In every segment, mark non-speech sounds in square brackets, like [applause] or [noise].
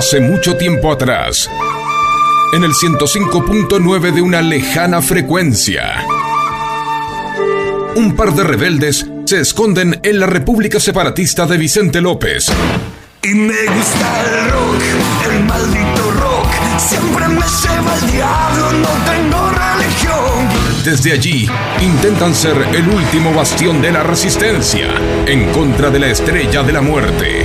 hace mucho tiempo atrás, en el 105.9 de una lejana frecuencia. Un par de rebeldes se esconden en la República Separatista de Vicente López. Y me gusta el rock, el maldito rock. Siempre me lleva el diablo, no tengo religión. Desde allí, intentan ser el último bastión de la resistencia en contra de la estrella de la muerte,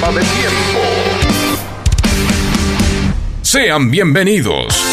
De Tiempo. Sean bienvenidos.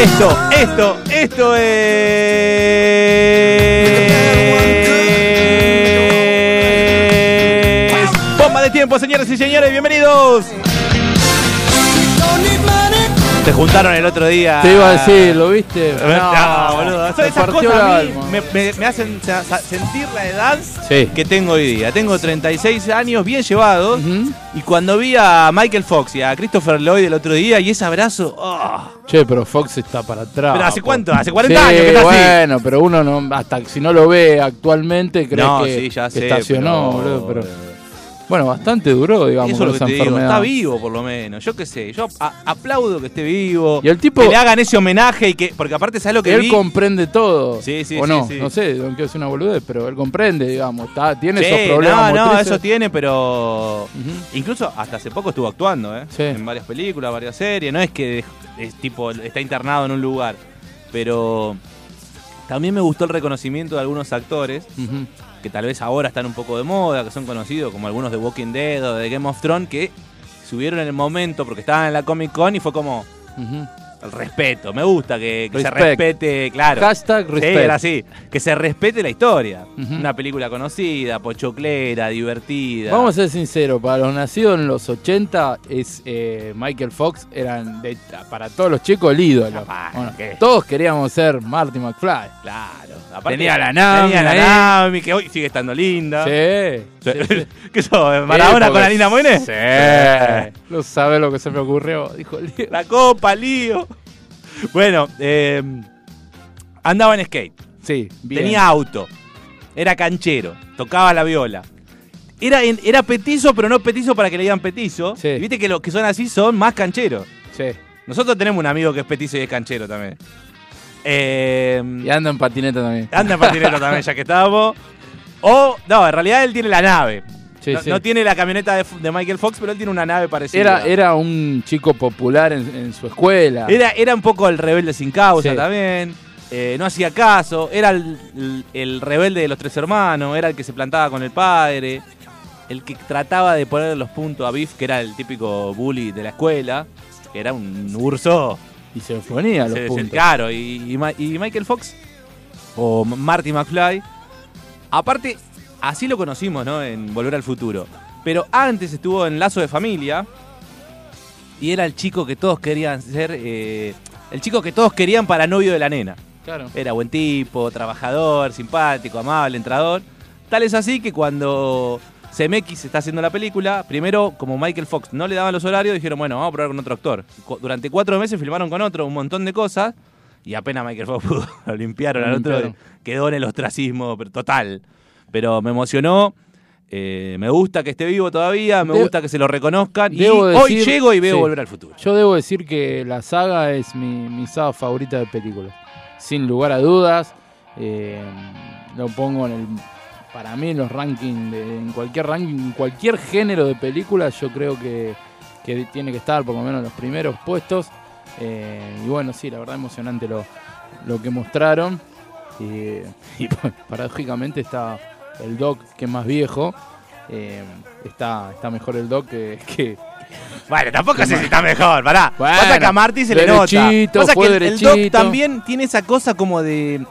Esto, esto, esto es. Bomba de tiempo, señoras y señores, bienvenidos. Se juntaron el otro día. Te iba a decir, ¿lo viste? No, boludo. Son esas partió cosas a mí me, me- me hacen sentir la edad Sí. que tengo hoy día. Tengo 36 años bien llevados. Y cuando vi a Michael Fox y a Christopher Lloyd el otro día y ese abrazo. ah, Che, pero Fox está para atrás. ¿Pero hace cuánto? ¿Hace 40 Sí, años que está así? bueno, pero uno no, hasta si no lo ve actualmente, cree no, que, sí, ya que sé. estacionó, pero- boludo, pero bueno, bastante duró, digamos, Eso es lo con que esa te digo, enfermedad. está vivo por lo menos, yo qué sé, yo a- aplaudo que esté vivo, Y el tipo- que le hagan ese homenaje y que, porque aparte sabes lo que Él vi, comprende todo. Sí, sí, o sí, no, sí. no sé, no quiero decir una boludez, pero él comprende, digamos, está, tiene Sí, esos problemas no, no, motrices. eso tiene, pero Ujú. incluso hasta hace poco estuvo actuando, ¿eh? Sí. en varias películas, varias series, no es que es tipo está internado en un lugar, pero también me gustó el reconocimiento de algunos actores Ujú. Que tal vez ahora están un poco de moda, que son conocidos como algunos de Walking Dead o de Game of Thrones, que subieron en el momento porque estaban en la Comic Con y fue como. El respeto. Me gusta que, que se respete, claro. Hashtag Sí, respect. era así. Que se respete la historia. Una película conocida, pochoclera, divertida. Vamos a ser sinceros, para los nacidos en los 80, es eh, Michael Fox eran de- para todos los chicos el ídolo. Capaz, Bueno, ¿qué? todos queríamos ser Marty McFly. Claro. Aparte, Tenía la Nami Tenía la. Nami, que hoy sigue estando linda. [laughs] Sí. sí, sí. ¿Qué sos? ¿Maradona Sí, con porque- Alina Moine? Sí. No sabe lo que se me ocurrió, dijo. La copa, lío. [laughs] Bueno, eh, andaba en skate. Sí, bien. Tenía auto. Era canchero. Tocaba la viola. Era, en- era petizo, pero no petizo para que le digan petizo. Sí. Y viste que los que son así son más cancheros. Sí. Nosotros tenemos un amigo que es petizo y es canchero también. Eh, Y anda en patineta también. anda en patineta también, ya que estábamos. O, no, en realidad él tiene la nave. Sí, no, sí. no tiene la camioneta de, de Michael Fox, pero él tiene una nave parecida. Era, era un chico popular en, en su escuela. Era, era un poco el rebelde sin causa Sí. también. Eh, no hacía caso. Era el, el- el rebelde de los tres hermanos. Era el que se plantaba con el padre. El que trataba de poner los puntos a Biff, que era el típico bully de la escuela. Que era un urso. Y se ponía los Se- se- puntos. claro. Y, y Michael Fox, o Marty McFly. Aparte, así lo conocimos, ¿no? En Volver al Futuro. Pero antes estuvo en Lazo de Familia. Y era el chico que todos querían ser. eh, el chico que todos querían para novio de la nena. Claro. Era buen tipo, trabajador, simpático, amable, entrador. Tal es así que cuando CMX está haciendo la película, primero, como Michael Fox no le daban los horarios, dijeron, bueno, vamos a probar con otro actor. Durante cuatro meses filmaron con otro un montón de cosas y apenas Michael Fox [laughs] pudo, lo limpiaron al otro, quedó en el ostracismo pero total. Pero me emocionó. Eh, me gusta que esté vivo todavía, me gusta que se lo reconozcan. Y hoy llego y veo sí. Volver al Futuro. Yo debo decir que la saga es mi, mi saga favorita de películas. Sin lugar a dudas. eh, lo pongo en el. Para mí, en los rankings, de- en cualquier ranking, en cualquier género de películas, yo creo que, que tiene que estar por lo menos en los primeros puestos. Eh, y bueno, sí, la verdad, emocionante lo, lo que mostraron. [laughs] Y, y, paradójicamente está el Doc, que es más viejo. eh, está, está mejor el Doc que, que, Bueno, tampoco sé si está mejor, pará. Bueno, Pasa que a Marty se le nota. Pasa que el- el Doc también tiene esa cosa como de.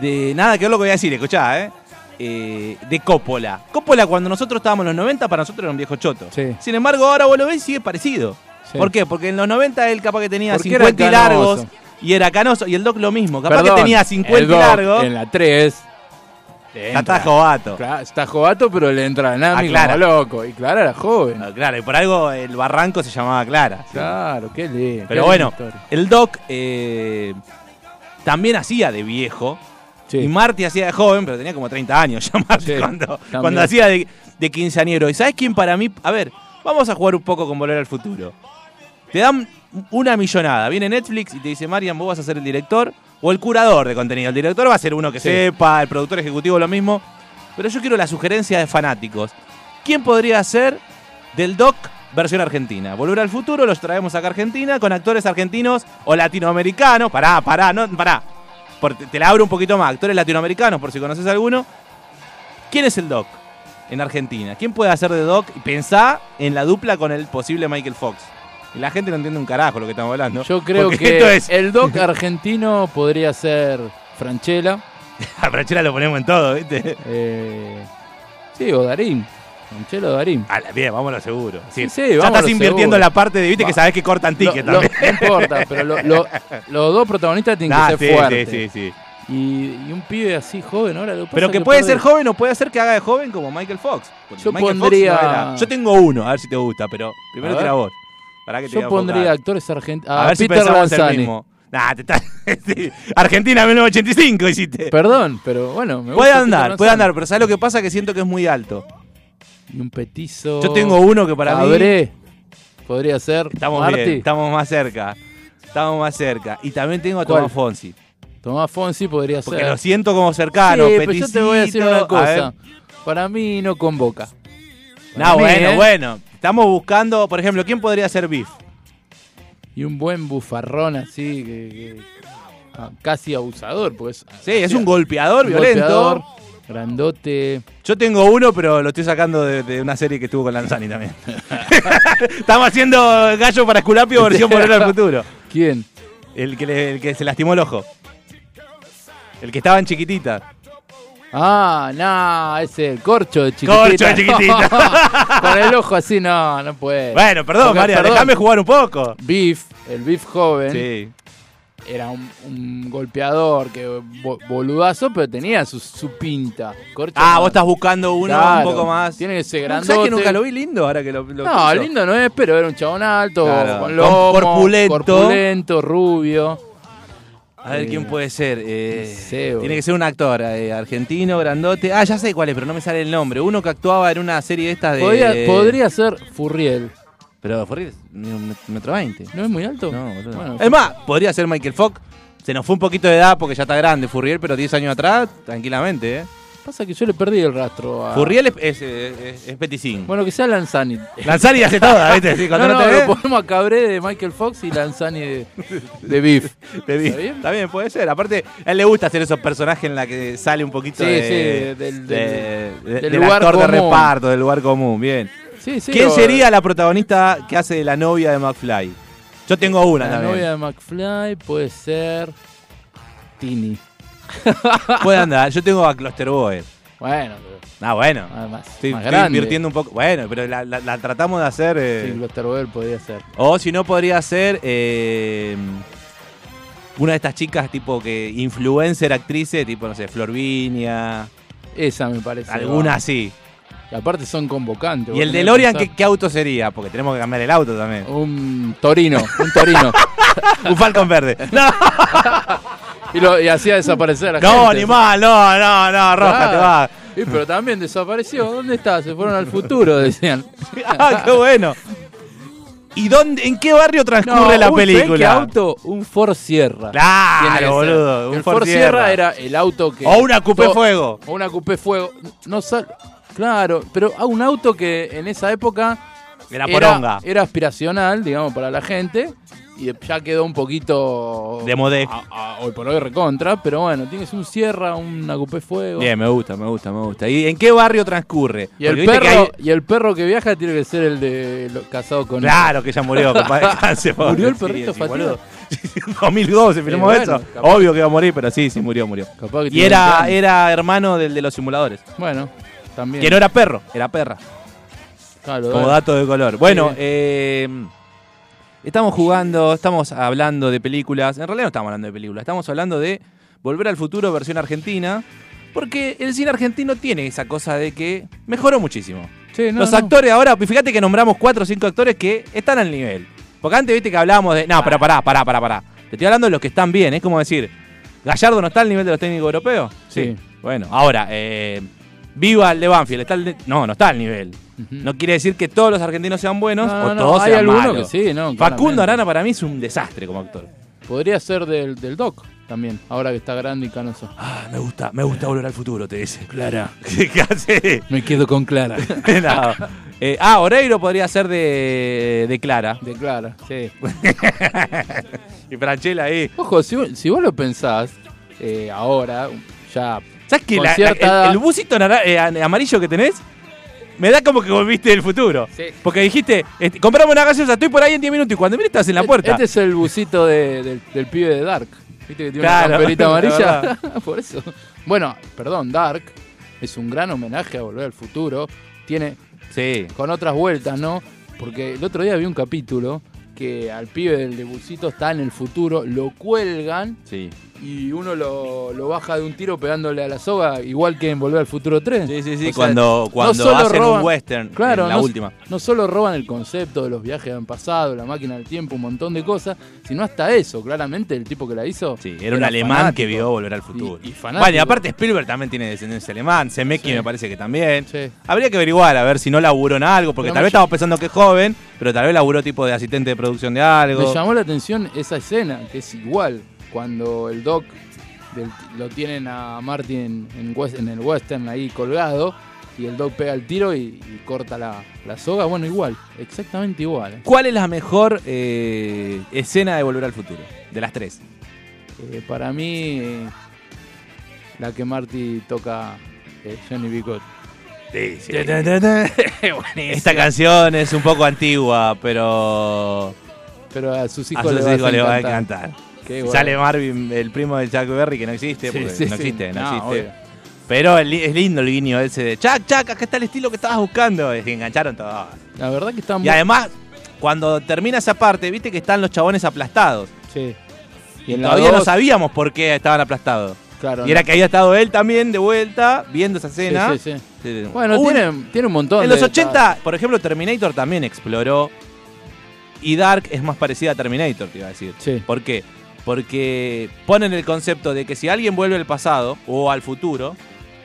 de nada que ver lo que voy a decir, escuchá, ¿eh? Eh, de Coppola. Coppola cuando nosotros estábamos en los 90 para nosotros era un viejo choto. Sí. Sin embargo, ahora vos lo ves y sigue parecido. Sí. ¿Por qué? Porque en los 90 él capaz que tenía Porque era 50 y largos y era canoso. Y el Doc lo mismo. Capaz Perdón, que tenía el 50 y largos. En la 3. Está jovato. Claro, está jovato, pero le entra a Nami Ah, Clara. como loco. Y Clara era joven. Ah, Claro, y por algo el barranco se llamaba Clara. Claro, qué lindo. Pero qué bueno, el Doc eh, también hacía de viejo. Sí. Y Marty hacía de joven, pero tenía como 30 años ya [laughs] Marty Sí, cuando, también. cuando hacía de, de quinceañero. ¿Y sabes quién para mí? A ver, vamos a jugar un poco con Volver al Futuro. Te dan una millonada. Viene Netflix y te dice, Marian, vos vas a ser el director o el curador de contenido. El director va a ser uno que Sí. sepa, el productor ejecutivo lo mismo. Pero yo quiero la sugerencia de fanáticos. ¿Quién podría ser del Doc versión argentina? Volver al futuro, los traemos acá a Argentina con actores argentinos o latinoamericanos. Pará, pará, no, pará. Te la abro un poquito más. Actores latinoamericanos, por si conoces alguno. ¿Quién es el Doc en Argentina? ¿Quién puede hacer de Doc? Y pensá en la dupla con el posible Michael Fox. Y la gente no entiende un carajo lo que estamos hablando. Yo creo que esto es. el Doc argentino podría ser Franchella. [laughs] A Franchella lo ponemos en todo, ¿viste? eh, sí, o Darín. Franchella o Darín. A la bien, vámonos seguro. Sí, sí, ya estás invirtiendo seguro. la parte de, viste, que Va. sabés que cortan Lo- ticket lo- también. no importa, pero lo- lo- [laughs] los dos protagonistas tienen Ah, que ser sí, fuertes. sí, sí, sí. Y, y un pibe así joven ahora. Lo Pero que puede ser joven o puede ser que haga de joven como Michael Fox. Yo Michael Fox pondría- no era- Yo tengo uno, a ver si te gusta, pero primero tira vos. Pará que te voy Yo a pondría enfocar. actores argentinos. A ver si Peter el Lanzani. mismo. Nah, te está- sí. [laughs] Argentina 1985 hiciste. Perdón, pero bueno, me puede andar, puede andar, pero ¿sabes lo que pasa? Que siento que es muy alto. Y un petizo. Yo tengo uno que para mí... Cabré. Podría ser. Estamos bien, estamos más cerca. Estamos más cerca. Y también tengo a ¿Cuál? Tomás Fonsi. Tomás Fonsi podría Porque ser. lo siento como cercano, sí, pero yo te voy a decir una cosa. Para mí no convoca. Para No, mí, bueno, ¿eh? bueno. Estamos buscando, por ejemplo, ¿quién podría ser Biff? Y un buen bufarrón así, que, que- ah, casi abusador, pues. Sí, es un golpeador violento. golpeador, grandote. Yo tengo uno, pero lo estoy sacando de, de una serie que estuvo con Lanzani también. [laughs] Estamos haciendo Gallo para Esculapio versión Volver al Futuro. ¿Quién? El que, le- el que se lastimó el ojo. El que estaba en chiquitita. Ah, no, ese el corcho de chiquitita. Corcho de chiquitita. [laughs] Con el ojo así, no, no puede. Bueno, perdón, Porque, María, perdón, déjame jugar un poco. Beef, el Beef joven, Sí. era un, un golpeador que bo- boludazo, pero tenía su, su pinta. Corcho Ah, no. vos estás buscando uno Claro, un poco más. Tiene que ser No, grandote. ¿Sabes que nunca lo vi lindo ahora que lo, lo No, pienso? lindo no es, pero era un chabón alto, Claro, con con- lomo, corpulento. corpulento, rubio. A ver Eh, quién puede ser. Eh, sé, tiene que ser un actor eh, argentino, grandote. Ah, ya sé cuál es, pero no me sale el nombre. Uno que actuaba en una serie de estas de. Podría, podría ser Furriel. Pero Forrest, metro 20. ¿No es muy alto? No, boludo. Bueno, es más, podría ser Michael Fox. Se nos fue un poquito de edad porque ya está grande Furriel, pero 10 años atrás, tranquilamente, ¿eh? Pasa que yo le perdí el rastro a... Furriel es, es, es, es peticín. Bueno, que sea Lanzani. Lanzani hace toda, [laughs] ¿viste? Sí, cuando no, no, no, te lo ponemos a Cabré de Michael Fox y Lanzani de, de Beef. [laughs] te vi. ¿Está bien? Está bien, puede ser. Aparte, a él le gusta hacer esos personajes en la que sale un poquito Sí, de, sí, del- de- del- de- del del lugar actor de reparto, del lugar común. Bien. Sí, sí, ¿Quién o- sería la protagonista que hace de la novia de McFly? Yo tengo una La también. novia de McFly puede ser Tini. [laughs] Puede andar. Yo tengo a Clusterboy. Bueno, pero Ah, bueno. nada más, Estoy, más estoy invirtiendo un poco. Bueno, pero la, la- la tratamos de hacer. eh, Sí, Clusterboy podría ser. O si no, podría ser eh, una de estas chicas tipo que influencer, actrices, tipo, no sé, Florvinia, Esa me parece. alguna va. así. Y aparte son convocantes. ¿Y el DeLorean. ¿qué, qué auto sería? Porque tenemos que cambiar el auto también. Un Torino, un Torino. [laughs] Un Falcon verde. [laughs] No, y, lo, y hacía desaparecer a la no, gente. ni mal, no, no, no, Roja, Claro. te va. Pero también desapareció. ¿Dónde está? Se fueron al futuro, decían. [laughs] ah, qué bueno. ¿Y dónde, en qué barrio transcurre la un- ¿sabés película? qué auto? Un Ford Sierra. Claro, boludo, un el Ford Ford Sierra. Sierra era el auto que. O una Coupé Fuego. O una Coupé Fuego. No sal- Claro, pero a un auto que en esa época Era poronga. era aspiracional, digamos, para la gente. Y ya quedó un poquito. De modé. hoy por hoy recontra. Pero bueno, tienes un Sierra, una Coupé Fuego. Bien, me gusta, me gusta, me gusta. ¿Y en qué barrio transcurre? Y el, perro, hay- y el perro que viaja tiene que ser el de lo- casado con. Claro que ya murió, [laughs] pobre. ¿Murió el Sí, perrito sí, boludo. 2002 [laughs] se filmó bueno, eso. capaz. Obvio que iba a morir, pero sí, sí murió, murió. Y era, 20 años. era hermano del de los simuladores. Bueno, también. Que no era perro, era perra. Claro, Como dato de color. Bueno, Sí. eh, estamos jugando, estamos hablando de películas. En realidad no estamos hablando de películas, estamos hablando de Volver al Futuro versión argentina. Porque el cine argentino tiene esa cosa de que mejoró muchísimo. Sí, no, Los no. actores ahora, fíjate que nombramos cuatro o cinco actores que están al nivel. Porque antes viste que hablábamos de. No, pero pará, pará, pará, pará. Te estoy hablando de los que están bien. Es como decir, ¿Gallardo no está al nivel de los técnicos europeos? Sí. Bueno, ahora, eh, Viva el de Banfield. Está de- No, no está al nivel. No quiere decir que todos los argentinos sean buenos No, o no, todos hay sean malos. que sí, no, Facundo. Arana para mí es un desastre como actor. Podría ser del, del Doc también, ahora que está grande y canoso. Ah, me gusta, me gusta volver al futuro, te dice. Clara. [laughs] ¿Qué hace? Me quedo con Clara. [laughs] No. Eh, ah, Oreiro podría ser de, de Clara. De Clara, sí. [laughs] Y Franchella ahí. Ojo, si, vos- si vos lo pensás, eh, ahora, ya. ¿Sabes que la- la- el, el busito nara- eh, an- amarillo que tenés me da como que volviste del futuro? Sí. Porque dijiste, este, comprame una gaseosa, estoy por ahí en 10 minutos y cuando mire estás en la puerta. Este es el busito de- del, del pibe de Dark. ¿Viste que tiene Claro, una camperita [laughs] la amarilla? [laughs] Por eso. Bueno, perdón, Dark es un gran homenaje a Volver al Futuro. Tiene Sí. con otras vueltas, ¿no? Porque el otro día vi un capítulo que al pibe del de busito está en el futuro, lo cuelgan Sí. Y uno lo, lo baja de un tiro pegándole a la soga, igual que en Volver al Futuro 3. Sí, sí, sí. O sea, cuando no cuando solo hacen roban- un western, Claro, en la no, última. no solo roban el concepto de los viajes en pasado, la máquina del tiempo, un montón de cosas, sino hasta eso. Claramente el tipo que la hizo. Sí, era un alemán fanático. que vio volver al futuro. Y- y fanático. Bueno, y aparte Spielberg también tiene descendencia alemán, Zemeckis Sí. me parece que también. Sí. Habría que averiguar a ver si no laburó en algo, porque No, tal vez estamos pensando que es joven, pero tal vez laburó tipo de asistente de producción de algo. Me llamó la atención esa escena, que es igual, cuando el Doc del- lo tienen a Martin en, el western ahí colgado, y el Doc pega el tiro y, y corta la, la soga. Bueno, igual, exactamente igual. ¿eh? ¿Cuál es la mejor eh, escena de Volver al Futuro? De las tres. Eh, para mí, la que Marty toca Johnny B. Good. [laughs] Esta canción es un poco antigua, pero Pero a sus a hijos, sus le, vas hijos le va a encantar. Qué. Sale Marvin, el primo de Chuck Berry, que no existe, Sí, porque sí, no existe, no, No, existe. obvio. Pero es li- es lindo el guiño ese de Chuck, Chuck, acá está el estilo que estabas buscando. Y engancharon todo. La verdad que está muy... Y además, cuando termina esa parte, viste que están los chabones aplastados. Sí. Y, todavía no sabíamos por qué estaban aplastados. Claro, Y era que había estado él también de vuelta, viendo esa escena. Sí, sí, sí. Bueno, tiene, tiene un montón En de los 80, por ejemplo, Terminator también exploró. Y Dark es más parecida a Terminator, te iba a decir. Sí. ¿Por qué? Porque ponen el concepto de que si alguien vuelve al pasado o al futuro,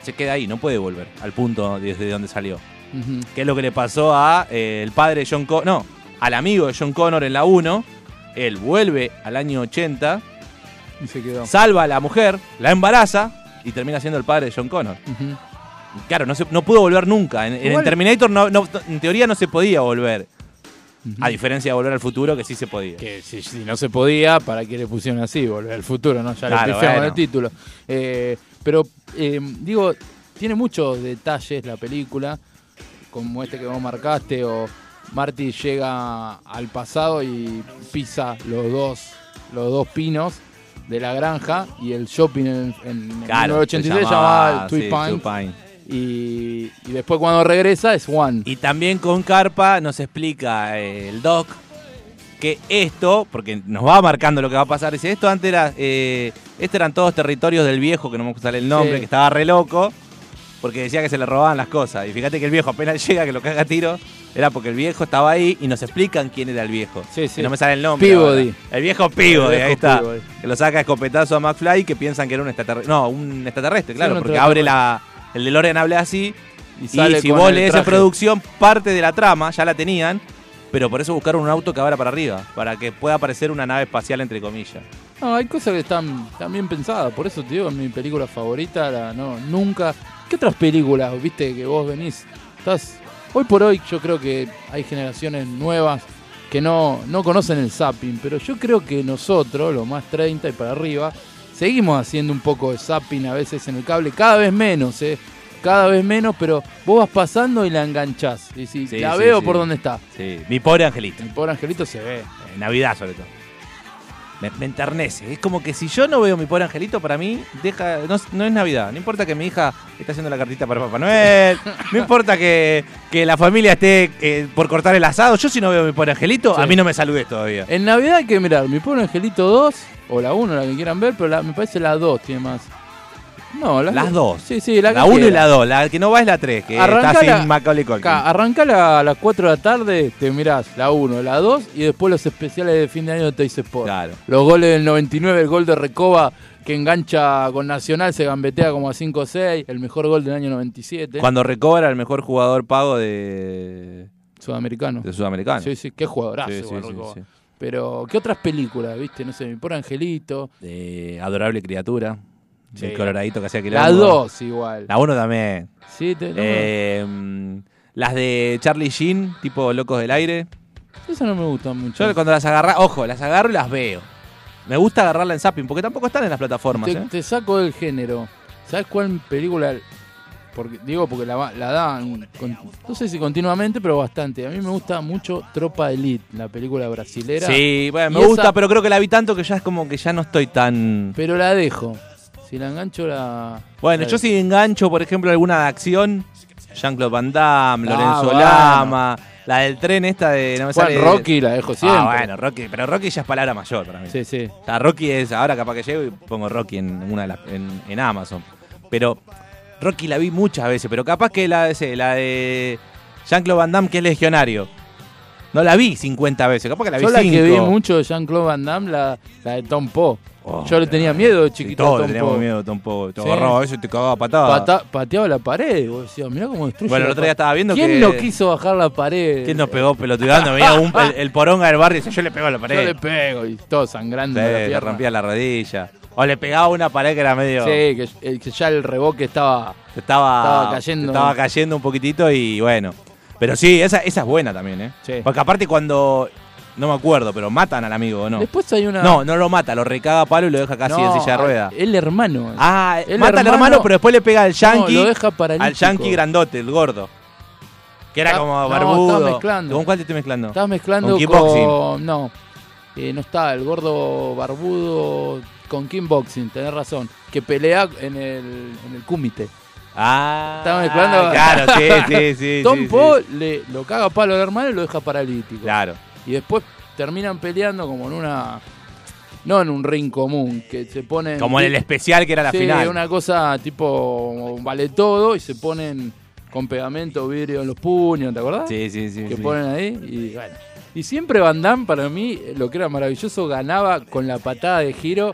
se queda ahí, no puede volver al punto desde donde salió. Que es lo que le pasó a eh, el padre de John Connor, no, al amigo de John Connor en la 1. Él vuelve al año 80, Y se quedó. salva a la mujer, la embaraza y termina siendo el padre de John Connor. Claro, no, se, no pudo volver nunca. En, en Terminator, no, no- en teoría, no se podía volver. A diferencia de volver al futuro, que sí se podía. Que si, si no se podía, ¿para qué le pusieron así? Volver al futuro, ¿no? Ya Claro, le pifiamos bueno. el título. Eh, pero, eh, digo, tiene muchos detalles la película, como este que vos marcaste, o Marty llega al pasado y pisa los dos, los dos pinos de la granja y el shopping en, en Claro, 1983 se se llamaba Twin Pines. Y, y después cuando regresa es One. Y también con Carpa nos explica eh, el doc que esto, porque nos va marcando lo que va a pasar, dice, esto antes era, eh, estos eran todos territorios del viejo, que no me sale el nombre, Sí. que estaba re loco, porque decía que se le robaban las cosas. Y fíjate que el viejo apenas [laughs] llega, que lo caga a tiro, era porque el viejo estaba ahí y nos explican quién era el viejo. Sí, sí. Que no me sale el nombre. Peabody. El viejo Peabody, ahí está. Peabody. Que lo saca a escopetazo a McFly que piensan que era un extraterrestre. No, un extraterrestre, claro, porque abre la, el DeLorean habla así. Y si vos lees en producción, parte de la trama ya la tenían, pero por eso buscaron un auto que abra para arriba, para que pueda aparecer una nave espacial, entre comillas. No, hay cosas que están, están bien pensadas, por eso te digo, es mi película favorita, la, no, nunca... ¿Qué otras películas, viste, que vos venís? Estás, hoy por hoy yo creo que hay generaciones nuevas que no, no conocen el zapping, pero yo creo que nosotros, los más 30 y para arriba, seguimos haciendo un poco de zapping a veces en el cable, cada vez menos, ¿eh? Cada vez menos, pero vos vas pasando y la enganchás. Y si Sí, la sí, veo sí. por dónde está. Sí, mi pobre angelito. El pobre angelito se ve. En Navidad, sobre todo. Me, me enternece. Es como que si yo no veo mi pobre angelito, para mí, deja no, es- no es Navidad. No importa que mi hija esté haciendo la cartita para Papá Noel. no importa que, que la familia esté eh, por cortar el asado. Yo si no veo mi pobre angelito, Sí. a mí no me saludes todavía. En Navidad hay que mirar Mi Pobre Angelito 2, o la 1, la que quieran ver, pero la- me parece la 2 tiene más. No, Las dos. Sí, sí, la, La que 1 y la 2. La que no va es la 3, que Arrancala- está sin Macaulay Culkin. Acá, arrancala a las 4 de la tarde, te mirás la 1, la 2 y después los especiales de fin de año de Toys Sport. Claro. Los goles del 99, el gol de Recoba que engancha con Nacional, se gambetea como a 5 o 6, el mejor gol del año 97, Cuando recobra el mejor jugador pago de, sudamericano. de Sudamericano. Sí, sí, qué jugadorazo, Sí, sí. Pero, ¿qué otras películas, viste? No sé, mi pobre Angelito. De adorable criatura. Sí. El coloradito que hacía quilombo. La 2 igual. La 1 también. Sí, te- no, Eh, las de Charlie Sheen, tipo Locos del Aire. Eso no me gusta mucho. Yo cuando las agarra, ojo, las agarro y las veo. Me gusta agarrarla en zapping, porque tampoco están en las plataformas. te, ¿eh? te saco del género. ¿Sabes cuál película? Porque, digo, porque la, la dan, con- no sé si continuamente, pero bastante. A mí me gusta mucho Tropa Elite, la película brasilera. Sí, bueno, Y me gusta, esa- pero creo que la vi tanto que ya es como que ya no estoy tan. Pero la dejo. Si la engancho, la. Bueno, la yo si engancho, por ejemplo, alguna de acción, Jean-Claude Van Damme, Ah, Lorenzo bueno. Lama, la del tren esta de. No me Bueno, sale- Rocky la dejo siempre. Ah, bueno, Rocky, pero Rocky ya es palabra mayor para mí. Sí, sí. O sea, Rocky es, ahora capaz que llego y pongo Rocky en una de las, en, en Amazon. Pero Rocky la vi muchas veces, pero capaz que la, ese, la de Jean-Claude Van Damme, que es legionario. No la vi 50 veces, capaz que la vi Yo la 5. que vi mucho de Jean-Claude Van Damme, la, la de Tom Poe. Oh, Yo le tenía miedo de chiquito a Todos teníamos miedo, Tom Poe. Te Sí. agarraba eso y te cagaba a patada. Pata- pateaba la pared. Vos decías, mirá cómo destruye. Bueno, el otro día estaba viendo ¿Quién que- no quiso bajar la pared? ¿Quién nos pegó pelotudeando? Venía un- [laughs] el, el poronga del barrio y dice, yo le pego a la pared. Yo le pego y todo sangrando. Sí, le rompía la rodilla. O le pegaba una pared que era medio... Sí, que, eh, que ya el reboque estaba. Estaba, Estaba cayendo. Estaba cayendo un poquitito y bueno. Pero sí, esa, esa es buena también, ¿eh? Sí. Porque aparte cuando. No me acuerdo, pero matan al amigo, ¿o no? Después hay una. No, no lo mata, lo recaga a palo y lo deja casi No, en silla de rueda. El hermano. Ah, el mata al hermano- pero después le pega al yankee. No, lo deja al yankee grandote, el gordo. Que era como no, barbudo. mezclando. ¿Con cuál te estoy mezclando? Estás mezclando Con. No. Eh, no está, el gordo barbudo con kickboxing, tenés razón. Que pelea en el, en el kumite. Ah, Estaba mezclando- Claro, sí, sí, [laughs] sí. Tom sí, le, lo caga a palo al hermano y lo deja paralítico. Claro. Y después terminan peleando como en una. No en un ring común, que se ponen. Como en el especial que era la sí, final. una cosa tipo. Vale todo y se ponen con pegamento, vidrio en los puños, ¿te acordás? Sí, sí, sí. que sí. ponen ahí y bueno. Y siempre Van Damme, para mí, lo que era maravilloso, ganaba con la patada de giro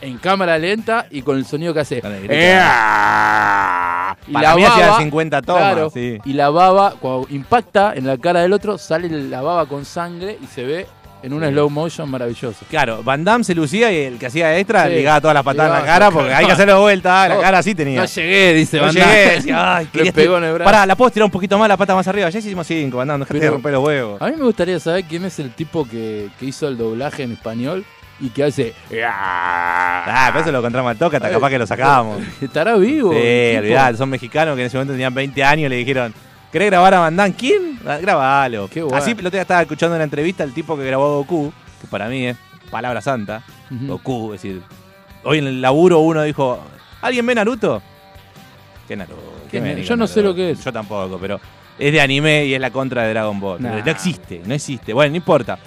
en cámara lenta y con el sonido que hace. ¡Ea! Y Para la mí baba- 50 tomas, claro, sí. Y la baba, cuando impacta en la cara del otro, sale la baba con sangre y se ve en una Sí. slow motion maravilloso. Claro, Van Damme se lucía y el que hacía extra Sí. ligaba todas las patadas en la cara porque hay que hacerlo de vuelta. La No, cara así tenía. No llegué, dice No Van llegué, Damme. decía, ay, Le pegó en el brazo. Pará, ¿la puedo tirar un poquito más la pata más arriba? Ya hicimos cinco, Van Damme, dejate de romper los huevos. A mí me gustaría saber quién es el tipo que, que hizo el doblaje en español y que hace. Ah, pero eso lo encontramos al toque, hasta capaz que lo sacábamos. [laughs] ¿Estará vivo? Sí, el olvidate, son mexicanos que en ese momento tenían 20 años y le dijeron, ¿querés grabar a Van? ¿Quién? Ah, Grabalo. Qué bueno. Así el día estaba escuchando una entrevista al tipo que grabó Goku, que para mí es palabra santa. Goku, es decir, hoy en el laburo uno dijo, ¿alguien ve Naruto? ¿Qué Naruto? ¿Qué venís yo no sé lo que es. Yo tampoco, pero es de anime y es la contra de Dragon Ball. Nah. No existe, no existe. Bueno, no importa.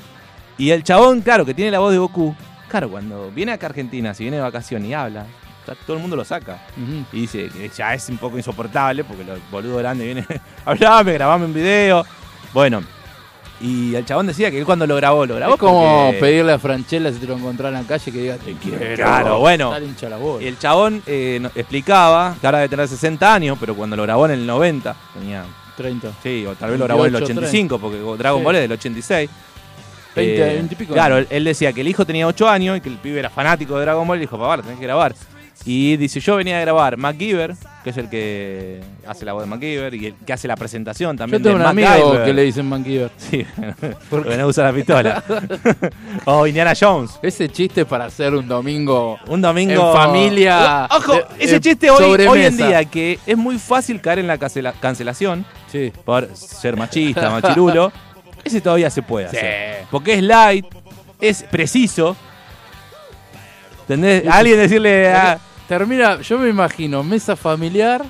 Y el chabón, claro, que tiene la voz de Goku, claro, cuando viene acá a Argentina, si viene de vacación y habla, ya todo el mundo lo saca. Ujú. Y dice que ya es un poco insoportable porque los boludos grandes vienen, [laughs] hablame, grabame un video. Bueno, Y el chabón decía que él cuando lo grabó, lo grabó Es como porque- pedirle a Franchella si te lo encontrás en la calle que diga te quiero. Claro, bueno. La bola. El chabón eh, explicaba que ahora debe tener 60 años, pero cuando lo grabó en el 90, tenía 30. Sí, o tal vez lo grabó en el 28, 85, porque Dragon Sí. Ball es del 86. 20, Eh, 20 y pico Claro, él, decía que el hijo tenía 8 años y que el pibe era fanático de Dragon Ball y dijo, papá, tenés que grabar. Y dice, yo venía a grabar MacGyver, que es el que hace la voz de MacGyver y el que hace la presentación Yo también tengo un amigo MacGyver. que le dicen Mankiver. Sí, [laughs] porque no usa la pistola. [laughs] o Indiana Jones. Ese chiste para hacer un domingo Un domingo. en familia. Ojo, de- ese chiste hoy, hoy en día que es muy fácil caer en la cancela- cancelación Sí. por ser machista, machirulo. [laughs] Ese todavía se puede Sí. hacer. Porque es light, es preciso. ¿Entendés? Alguien decirle. ah, Termina, yo me imagino, mesa familiar,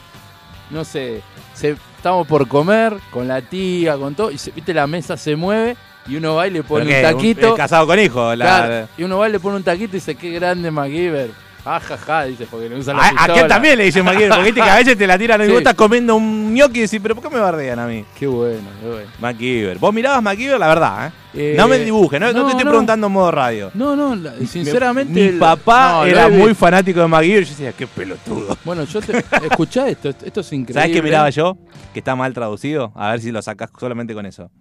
no sé, se- estamos por comer con la tía, con todo, y se, viste la mesa se mueve y uno va y le pone ¿pero un taquito. eh, casado con hijo. la- claro, y uno va y le pone un taquito y dice, qué grande MacGyver. Ah, jaja, dice, porque le usan la pistola. aquel también le dicen MacGyver, porque viste que a [laughs] veces te la tiran y Sí. vos estás comiendo un gnocchi y decís, pero ¿por qué me bardean a mí? Qué bueno, qué bueno. MacGyver. Vos mirabas MacGyver, la verdad, ¿eh? Eh, no me dibujes, no, no no, te estoy no. preguntando en modo radio. No, no, la- sinceramente... Mi papá era muy fanático de MacGyver. Yo decía, qué pelotudo. Bueno, yo te... [laughs] Escuchá esto, esto, esto es increíble. ¿Sabes qué miraba yo? Que está mal traducido. A ver si lo sacas solamente con eso.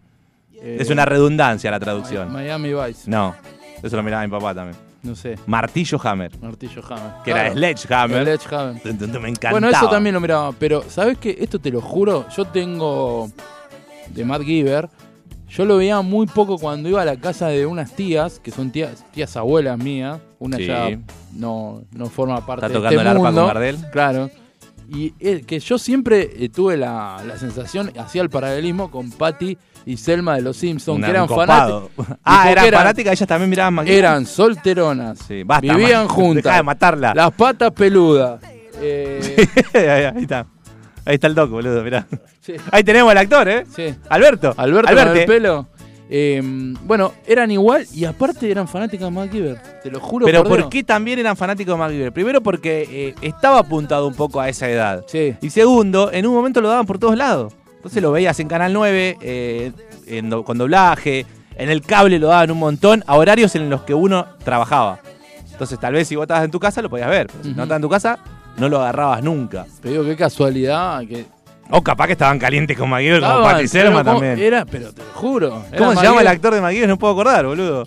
Eh, Es una redundancia la traducción. Miami Vice, No, eso lo miraba mi papá también. No sé, Martillo Hammer, Martillo Hammer. que era Sledgehammer. Sledgehammer. Me encantaba. Bueno, eso también lo miraba, pero ¿sabes qué? Esto te lo juro, yo tengo de Matt Giver, yo lo veía muy poco cuando iba a la casa de unas tías, que son tías, tías abuelas mías, una Sí. ya no, no forma parte Está de tocando este el arpa mundo. con Gardel. Claro. Y eh, que yo siempre eh, tuve la, la sensación, hacía el paralelismo con Patty y Selma de los Simpsons, que eran fanáticas. Ah, eran eran- fanáticas, ellas también miraban MacGyver. Eran solteronas, Sí, basta. vivían juntas, Dejá de matarla. las patas peludas. [laughs] eh, ahí, ahí está. Ahí está el doc, boludo, mirá. sí, Ahí tenemos al actor, ¿eh? sí. Alberto. Alberto Alberte. con el pelo. Eh, bueno, eran igual y aparte eran fanáticas de MacGyver. Te lo juro Pero por ¿por Dios. qué también eran fanáticos de MacGyver? Primero porque eh, estaba apuntado un poco a esa edad. Sí. Y segundo, en un momento lo daban por todos lados. Entonces lo veías en Canal 9, eh, en do- con doblaje, en el cable lo daban un montón, a horarios en los que uno trabajaba. Entonces tal vez si vos estabas en tu casa lo podías ver, pero si no estabas en tu casa no lo agarrabas nunca. Te digo qué casualidad que O capaz que estaban calientes con como estaban, Pati Selma pero ¿cómo- también. Era, pero te lo juro. era ¿Cómo se llama el MacGyver. actor de MacGyver? No puedo acordar, boludo.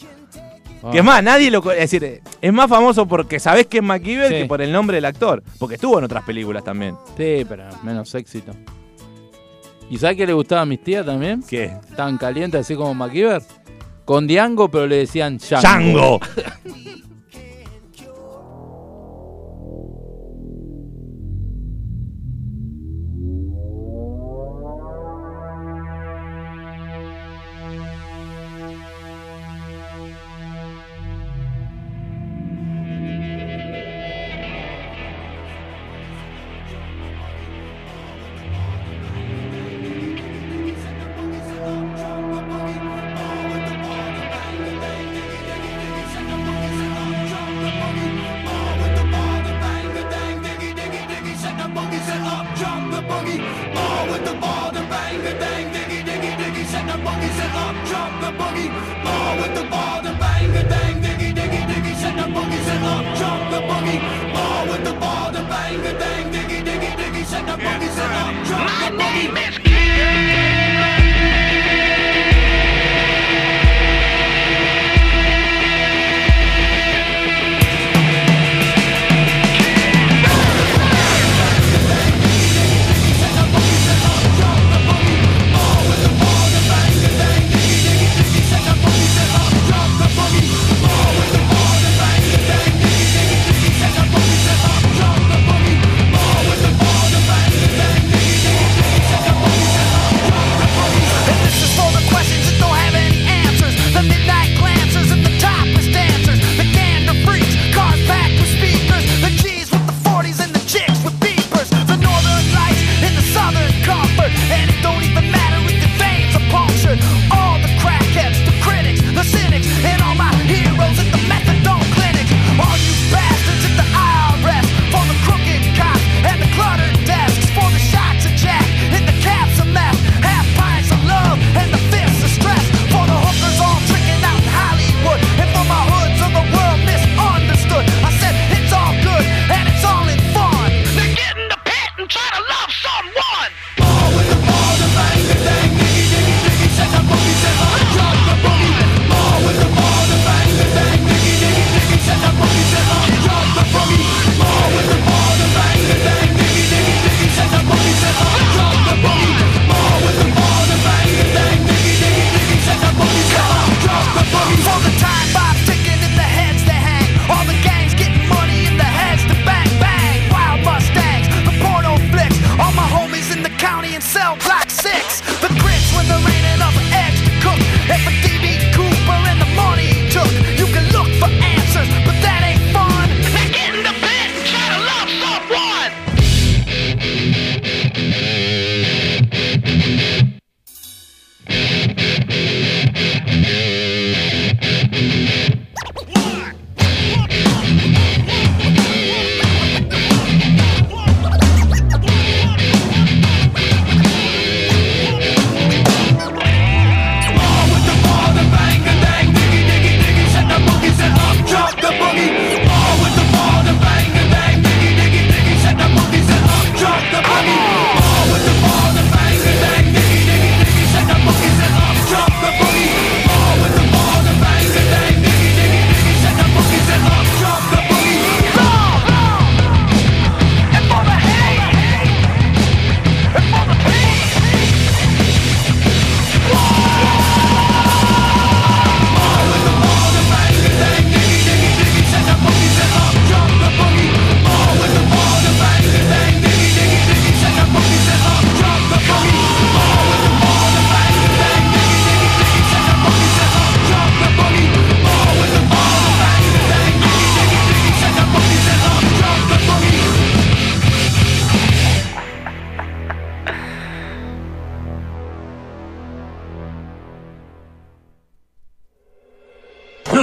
Ah. Que es más, nadie lo. co- Es decir, es más famoso porque sabés que es MacGyver Sí. que por el nombre del actor. Porque estuvo en otras películas también. Sí, pero menos éxito. ¿Y sabes qué le gustaba a mis tías también? ¿Qué? Estaban calientes así como MacGyver. Con Diango, pero le decían Django. ¡Chango! [laughs]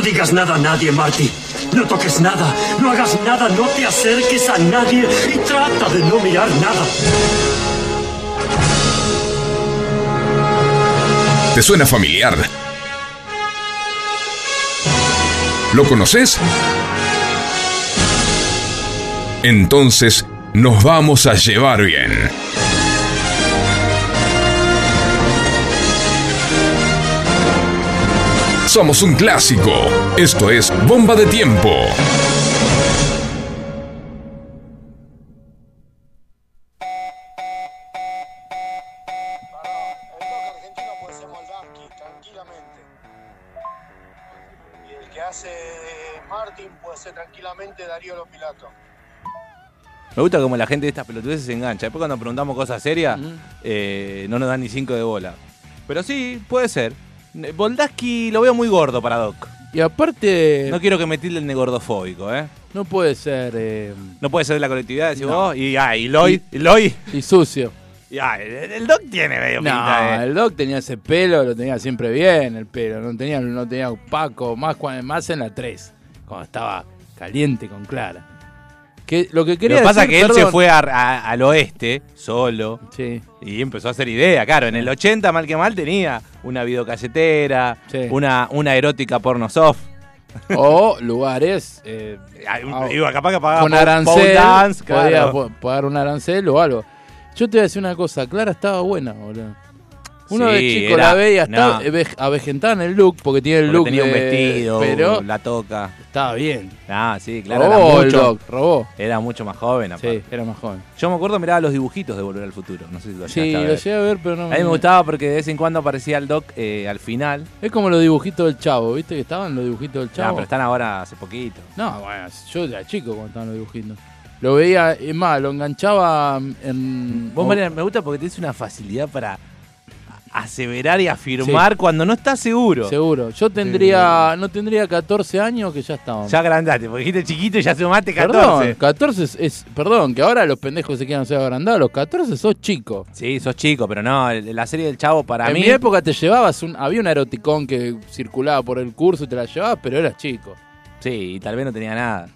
digas nada a nadie, Marty. No toques nada, no hagas nada, no te acerques a nadie y trata de no mirar nada. ¿Te suena familiar? ¿Lo conoces? Entonces nos vamos a llevar bien. Somos un clásico. Esto es Bomba de Tiempo. El rock argentino puede ser Moldavski, tranquilamente. Y el que hace Martin puede ser tranquilamente Darío Lopilato. Me gusta como la gente de estas pelotudeces se engancha. Después cuando preguntamos cosas serias, eh, no nos dan ni cinco de bola. Pero sí, puede ser. Boldaski lo veo muy gordo para Doc. Y aparte, No no, quiero que me tilden de gordofóbico, ¿eh? puede ser eh, No puede ser de la colectividad, decís No. vos. Y, ah, y Loy, y y sucio. Y, ah, el, el Doc tiene medio No, pinta, ¿eh? el Doc tenía ese pelo, lo tenía siempre bien el pelo, no tenía, no tenía opaco, más, más en la 3, cuando estaba caliente con Clara. Que, lo que Lo que pasa es que él se fue a- a- al oeste, solo, Sí, y empezó a hacer idea. Claro, en el 80, mal que mal, tenía una videocasetera, Sí. una, una erótica porno soft. o lugares eh, Ah, iba capaz que pagaba con arancel, dance, podía claro. po- pagar un arancel o algo. Yo te voy a decir una cosa, Clara estaba buena, boludo. Uno Sí, de chico era- la veía, estaba no. ave- avejentada en el look, porque tiene el Porque look tenía un vestido, pero la toca. estaba bien. Ah, sí, claro, robó era el mucho, Doc, robó. era mucho más joven. aparte. Sí, era más joven. Yo me acuerdo, miraba los dibujitos de Volver al Futuro. No sé si lo Sí, lo llegué a ver, pero no A mí me gustaba porque de vez en cuando aparecía el Doc eh, al final. Es como los dibujitos del chavo, ¿viste? Que estaban los dibujitos del Ya, chavo. pero están ahora hace poquito. No, bueno, yo era chico cuando estaban los dibujitos. Lo veía, es más, lo enganchaba en. Vos, Mariana, me gusta porque tienes una facilidad para aseverar y afirmar cuando no estás seguro. Seguro. Yo tendría. No tendría 14 años que ya estaban. Ya agrandate, porque dijiste chiquito y ya sumaste 14. Perdón, 14 es, es- Perdón, que ahora los pendejos se quieran ser agrandados. Los 14 sos chico. Sí, sos chico, pero no, la serie del Chavo para en mí... mi época te llevabas un. Había un eroticón que circulaba por el curso y te la llevabas, pero eras chico. Sí, y tal vez no tenía nada.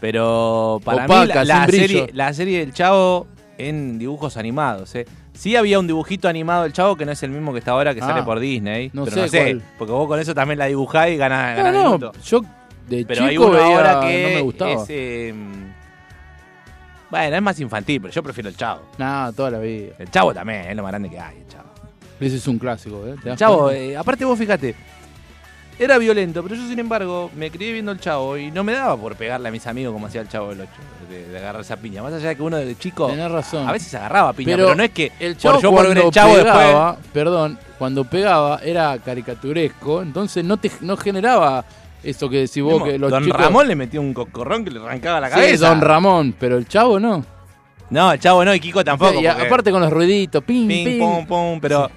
Pero para mí la, serie, la serie del Chavo en dibujos animados, ¿eh? Sí había un dibujito animado del Chavo que no es el mismo que está ahora que Ah, sale por Disney. no pero sé no sé, cuál. porque vos con eso también la dibujás y ganás, No, ganás no, yo de Pero hay uno veía, ahora que no me gustaba. es... eh, bueno, es más infantil, pero yo prefiero el Chavo. Nada, toda la vida. El Chavo también, es lo más grande que hay, el Chavo. Ese es un clásico, ¿eh? ¿Te El das Chavo, eh, aparte vos fíjate, era violento, pero yo sin embargo me crié viendo el Chavo y no me daba por pegarle a mis amigos como hacía el Chavo del 8, de, de agarrarse a piña. Más allá de que uno de chico Tenés razón. a veces se agarraba piña, pero, no es que el por chavo yo por ver el Chavo pegaba, después... perdón, cuando pegaba era caricaturesco, entonces no te no generaba eso que decís vos que los Don chicos Ramón le metía un cocorrón que le arrancaba la Sí, cabeza. Don Ramón, pero el chavo no. No, el chavo no, y Kiko tampoco. Y porque- aparte con los ruiditos, ping, ping, ping. pum, pum, pero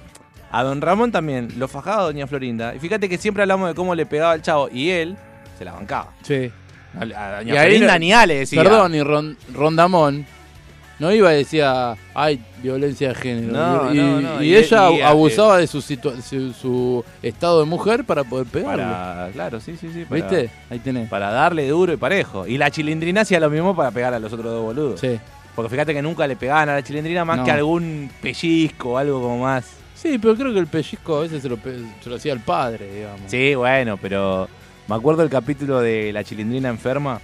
a don Ramón también lo fajaba doña Florinda. Y fíjate que siempre hablamos de cómo le pegaba al chavo y él se la bancaba. Sí. A, a doña Y ahí Florinda ni Ale decía. Perdón, y Ron- Rondamón no iba y decía, hay violencia de género. No, y, no, no, y y- ella y- abusaba de su, situa- su, su estado de mujer para poder pegarle. Para, claro, sí, sí, sí. para- ¿Viste? Ahí tenés. Para darle duro y parejo. Y la chilindrina hacía lo mismo para pegar a los otros dos boludos. Sí. Porque fíjate que nunca le pegaban a la chilindrina más No. que algún pellizco o algo como más. Sí, pero creo que el pellizco a veces se lo, se lo hacía el padre, digamos. Sí, bueno, pero me acuerdo el capítulo de la chilindrina enferma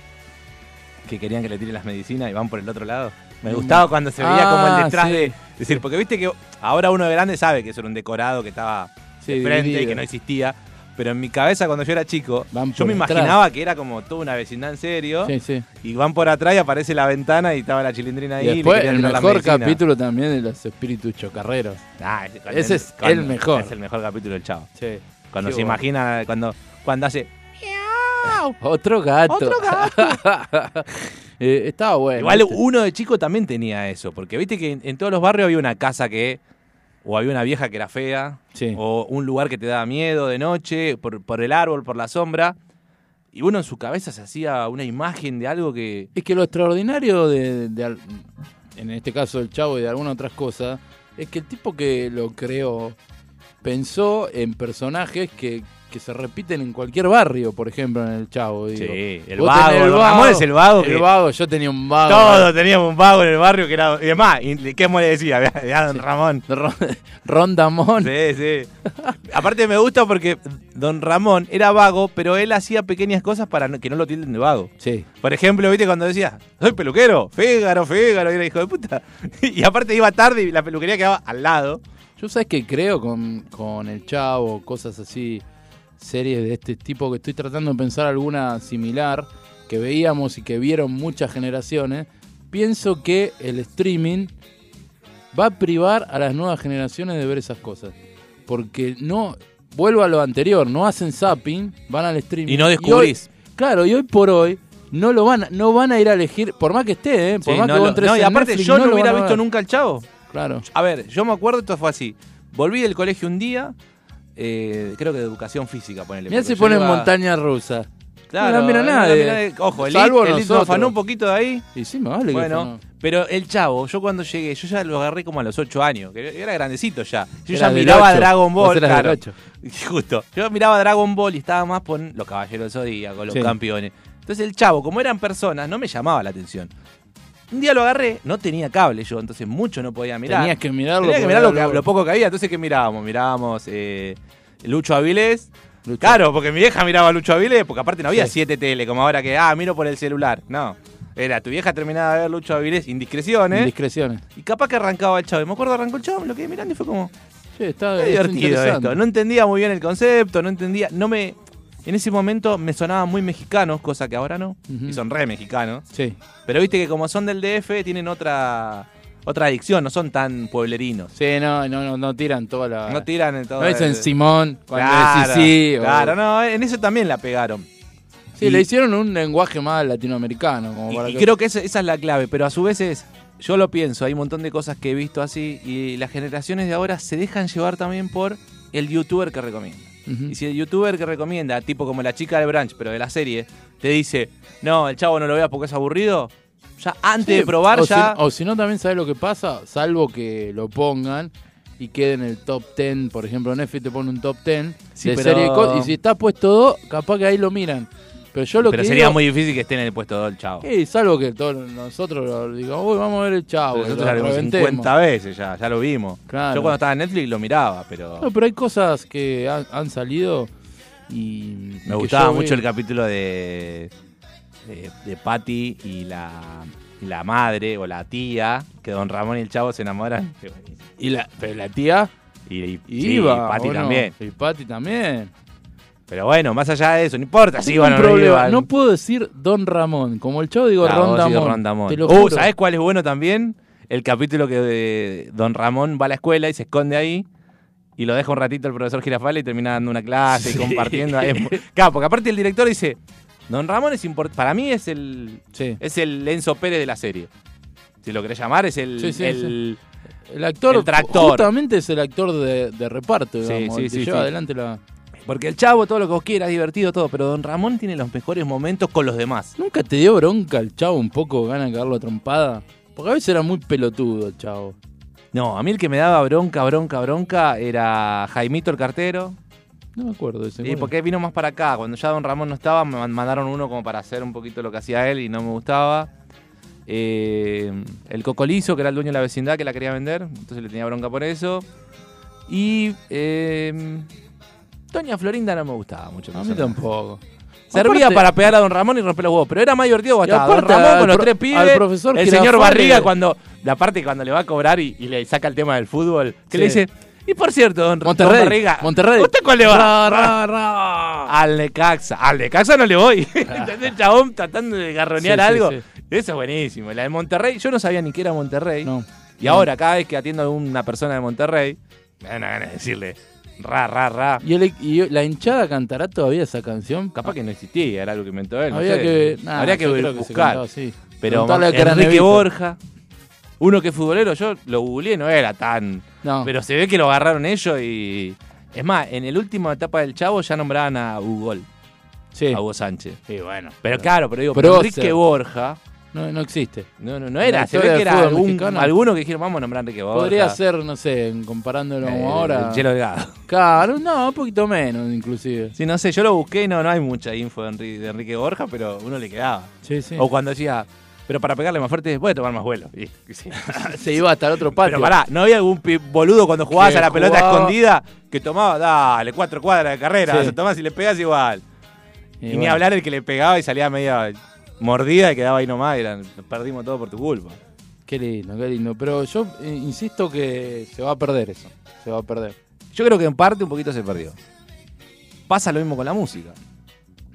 que querían que le tiren las medicinas y van por el otro lado. Me gustaba cuando se veía como el Ah, detrás sí. de. Es decir, porque viste que ahora uno de grande sabe que eso era un decorado que estaba Sí, de frente y que no existía. Pero en mi cabeza, cuando yo era chico, Van yo me atrás. imaginaba que era como toda una vecindad en serio. Sí, sí. Y van por atrás y aparece la ventana y estaba la chilindrina ahí. Y después el mejor capítulo también de los espíritus chocarreros. Ah, ese, Ese es el mejor. Es el mejor capítulo del chavo. Sí. Cuando Qué se bueno. imagina, cuando, cuando hace. [laughs] Otro gato. Otro gato. [laughs] Eh, estaba bueno. Igual uno de chico también tenía eso, porque viste que en, en todos los barrios había una casa que. O había una vieja que era fea, Sí. o un lugar que te daba miedo de noche, por, por el árbol, por la sombra. Y uno en su cabeza se hacía una imagen de algo que. Es que lo extraordinario de, de en este caso el chavo y de algunas otras cosas, es que el tipo que lo creó pensó en personajes que, que se repiten en cualquier barrio, por ejemplo, en el chavo. Digo. Sí, el vago. el Don Ramón es el vago. El que vago, yo tenía un vago. Todos teníamos un vago en el barrio que era. Y demás, y ¿qué le decía? [laughs] Vean, don Ramón. [laughs] Ron- Rondamón. Sí, sí. Aparte me gusta porque don Ramón era vago, pero él hacía pequeñas cosas para que no lo tilden de vago. Sí. Por ejemplo, viste cuando decía, soy peluquero, Fígaro, Fígaro, y era hijo de puta. [laughs] Y aparte iba tarde y la peluquería quedaba al lado. Yo sabes que creo con, con el chavo, cosas así, series de este tipo que estoy tratando de pensar alguna similar que veíamos y que vieron muchas generaciones. Pienso que el streaming va a privar a las nuevas generaciones de ver esas cosas. Porque no, vuelvo a lo anterior, no hacen zapping, van al streaming. Y no hoy- descubrís. claro, y hoy por hoy no lo van, a- no van a ir a elegir, por más que esté, ¿eh? por Sí, más no que vos entres no, y aparte Netflix, yo no, lo hubiera visto nunca al chavo. Claro. A ver, yo me acuerdo, esto fue así. Volví del colegio un día, eh, creo que de educación física, ponele. Mira porque se pone en iba- montaña rusa. Claro, no mira nadie. Ojo, el Salvo el nos afanó un poquito de ahí. Y sí, me vale Bueno, no. pero el chavo, yo cuando llegué, yo ya lo agarré como a los 8 años, que era grandecito ya. Yo ya miraba ocho. Dragon Vos Ball, claro. [laughs] Justo. Yo miraba Dragon Ball y estaba más con los caballeros del Zodíaco, los Sí. campeones. Entonces el chavo, como eran personas, no me llamaba la atención. Un día lo agarré, no tenía cable yo, entonces mucho no podía mirar. Tenías que mirarlo. Tenía que mirar lo, que- poco que había, entonces ¿qué mirábamos? Mirábamos eh, Lucho Avilés. Lucho. Claro, porque mi vieja miraba a Lucho Avilés, porque aparte no había Sí. siete tele, como ahora que, ah, miro por el celular. No. Era tu vieja terminaba de ver Lucho Avilés, indiscreciones. Indiscreciones. y capaz que arrancaba el chavo. Me acuerdo arrancó el chavo, me lo quedé mirando y fue como, Sí, está es divertido esto. No entendía muy bien el concepto, no entendía, no me... En ese momento me sonaban muy mexicanos, cosa que ahora no. Y son re mexicanos. Sí, Pero viste que como son del DF, tienen otra otra adicción, no son tan pueblerinos. sí, no, no, no, no tiran toda la. No tiran en todo. No dicen el- Simón cuando Claro, decís sí. o- Claro, no, en eso también la pegaron. Sí, Y- le hicieron un lenguaje más latinoamericano. Como Y, para y que- creo que esa, esa es la clave, pero a su vez es, yo lo pienso, hay un montón de cosas que he visto así y las generaciones de ahora se dejan llevar también por el youtuber que Y si el youtuber que recomienda, tipo como la chica del branch, pero de la serie, te dice, no, el chavo no lo veas porque es aburrido, ya antes Sí, de probar o ya... Si, o si no, también sabes lo que pasa, salvo que lo pongan y quede en el top 10. Por ejemplo, Netflix te pone un top 10 Sí, de pero- serie de cosas. Y si está puesto 2, capaz que ahí lo miran. Pero yo lo pero que sería digo- muy difícil que esté en el puesto 2 el chavo. Sí, salvo que todos nosotros lo digamos, uy, vamos a ver el chavo. Nosotros lo vimos reventemos". 50 veces ya, ya lo vimos. Claro. Yo cuando estaba en Netflix lo miraba, pero No, pero hay cosas que han, han salido y. me gustaba mucho el capítulo de, de, de Patty y la, la madre o la tía, que Don Ramón y el chavo se enamoran. Y la, pero la tía Y, y, iba. también. Y Patty también. Pero bueno, más allá de eso, no importa si Tengo iban un o no. No puedo decir Don Ramón. Como el chavo digo Claro, vos Ron, decís Damón. Ron Damón. Te lo Uh. ¿sabés cuál es bueno también? El capítulo que eh, Don Ramón va a la escuela y se esconde ahí y lo deja un ratito el profesor Girafales y termina dando una clase Sí. y compartiendo. [laughs] Claro, porque aparte el director dice, Don Ramón es importante, para mí es el, Sí. es el Enzo Pérez de la serie. si lo querés llamar, es el, Sí, sí, el- El actor El tractor. justamente es el actor de, de reparto, Sí, digamos, sí, el que sí, lleva sí. adelante la... Porque el chavo, todo lo que vos quieras, divertido, todo. Pero Don Ramón tiene los mejores momentos con los demás. ¿Nunca te dio bronca el chavo un poco, gana de cagarlo a trompada? Porque a veces era muy pelotudo el chavo. No, a mí el que me daba bronca, bronca, bronca era Jaimito el cartero. No me acuerdo de ese. Sí, ¿cuál? porque vino más para acá. Cuando ya Don Ramón no estaba, me man- mandaron uno como para hacer un poquito lo que hacía él y no me gustaba. Eh, el Cocolizo, que era el dueño de la vecindad, que la quería vender. Entonces le tenía bronca por eso. Y eh, Doña Florinda no me gustaba mucho. A mí tampoco. Servía Aparte- para pegar a Don Ramón y romper los huevos, pero era más divertido estaba Don Ramón al con los tres pibes, al profesor el señor Barriga cuando, la parte cuando le va a cobrar y, y le saca el tema del fútbol, que Sí. le dice, y por cierto, Don, don Monterrey, Barriga, Monterrey. ¿usted cuál le va? Ra, ra, ra. Al Necaxa, al Necaxa no le voy. [laughs] ¿Entendés? El chabón tratando de garronear Sí, algo. sí. Eso es buenísimo. La de Monterrey, yo no sabía ni que era Monterrey. No. Y ahora, cada vez que atiendo a una persona de Monterrey, me dan ganas de decirle, ra, ra, ra. ¿Y, el- y la hinchada cantará todavía esa canción? Capaz que no existía, era algo que inventó él. no sé. que. nah, Habría que se buscar. cantaba así. Pero Preguntale a Enrique. Borja, uno que es futbolero, yo lo googleé, no era tan. No. Pero se ve que lo agarraron ellos y. Es más, en el último etapa del Chavo ya nombraban a Hugo, sí. a Hugo Sánchez. Sí, bueno. Pero claro, pero digo, pero Enrique Borja. No, no existe. No, no, no era. Se ve que era algún, mexicano. alguno que dijeron, vamos a nombrar a Enrique Borja. Podría ser, no sé, comparándolo eh, ahora. el Chelo Delgado. Claro, no, un poquito menos, inclusive. Sí, no sé, yo lo busqué y no, no hay mucha info de Enrique, de Enrique Borja, pero uno le quedaba. Sí, sí. O cuando decía, pero para pegarle más fuerte, puede tomar más vuelo. Y- y sí. [laughs] Se iba hasta el otro patio. Pero pará, ¿no había algún boludo cuando jugabas Que a la pelota escondida que tomaba, dale, cuatro cuadras de carrera, Sí. vas a tomar si le pegas igual? Y, Y ni hablar el que le pegaba y salía media mordida y quedaba ahí nomás, y eran, perdimos todo por tu culpa. Qué lindo, qué lindo. Pero yo eh, insisto que se va a perder eso. Se va a perder. Yo creo que en parte un poquito se perdió. Pasa lo mismo con la música.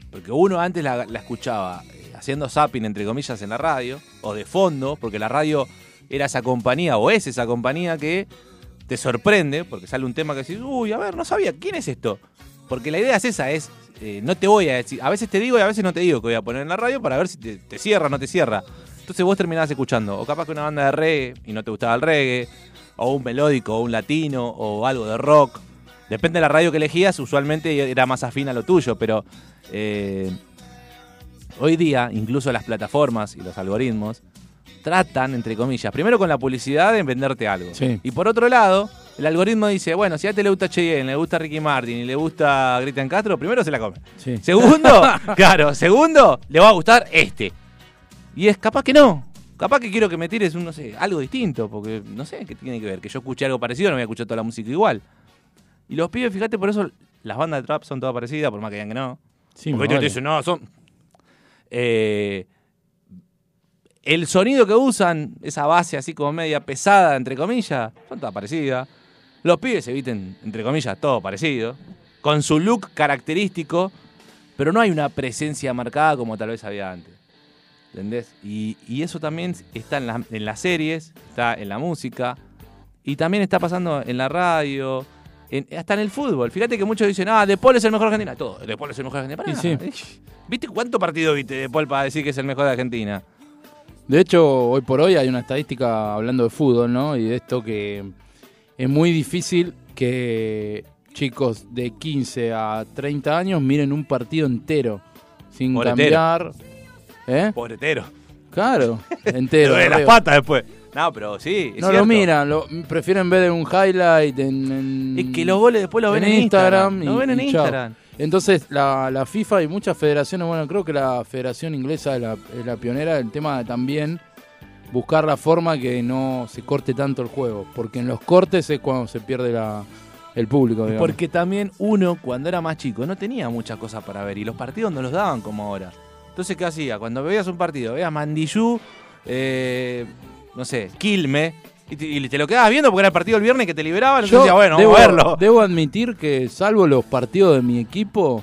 Porque uno antes la, escuchaba eh, haciendo zapping, entre comillas, en la radio, o de fondo, porque la radio era esa compañía, o es esa compañía que te sorprende, porque sale un tema que decís, uy, a ver, no sabía, ¿quién es esto? Porque la idea es esa, es, eh, no te voy a decir, a veces te digo y a veces no te digo que voy a poner en la radio para ver si te, te cierra o no te cierra. Entonces vos terminabas escuchando, o capaz que una banda de reggae y no te gustaba el reggae, o un melódico, o un latino, o algo de rock. Depende de la radio que elegías, usualmente era más afín a lo tuyo, pero eh, hoy día, incluso las plataformas y los algoritmos tratan, entre comillas, primero con la publicidad de venderte algo. Sí. Y por otro lado, el algoritmo dice, bueno, si a te le gusta Cheyenne, le gusta Ricky Martin y le gusta Cristian Castro, primero se la come. Sí. Segundo, [laughs] claro, segundo, le va a gustar este. Y es capaz que no. Capaz que quiero que me tires un, no sé, algo distinto, porque no sé qué tiene que ver. Que yo escuché algo parecido, no voy a escuchar toda la música igual. Y los pibes, fíjate, por eso las bandas de trap son todas parecidas, por más que digan que no. Sí, porque me ellos te vale. dicen, no, son. Eh, el sonido que usan, esa base así como media pesada, entre comillas, son todas parecidas. Los pibes se eviten, entre comillas, todo parecido. Con su look característico, pero no hay una presencia marcada como tal vez había antes. ¿Entendés? Y, y eso también está en, la- en las series, está en la música, y también está pasando en la radio, en- hasta en el fútbol. Fíjate que muchos dicen, ah, De Paul es el mejor de Argentina. Todo, De Paul es el mejor de Argentina. [laughs] ¿Viste cuánto partido viste De Paul para decir que es el mejor de Argentina? De hecho, hoy por hoy hay una estadística hablando de fútbol, ¿no? Y de esto que es muy difícil que chicos de 15 a 30 años miren un partido entero sin Pobretero. cambiar. ¿Eh? Pobretero. Claro, [laughs] Te entero. duele las patas después. No, pero sí, es No lo miran, lo, prefieren ver un highlight en, en- Es que los goles después los ven en Instagram. Los ven en y chao. Instagram. Entonces, la, la FIFA y muchas federaciones, bueno, creo que la Federación Inglesa es la, es la pionera del tema de también buscar la forma que no se corte tanto el juego, porque en los cortes es cuando se pierde la, el público. digamos. Porque también uno, cuando era más chico, no tenía muchas cosas para ver y los partidos no los daban como ahora. Entonces, ¿qué hacía? Cuando veías un partido, veías Mandillú, eh, no sé, Quilme, y te, lo quedabas viendo porque era el partido el viernes que te liberaban, entonces bueno, debo, a verlo. debo admitir que salvo los partidos de mi equipo,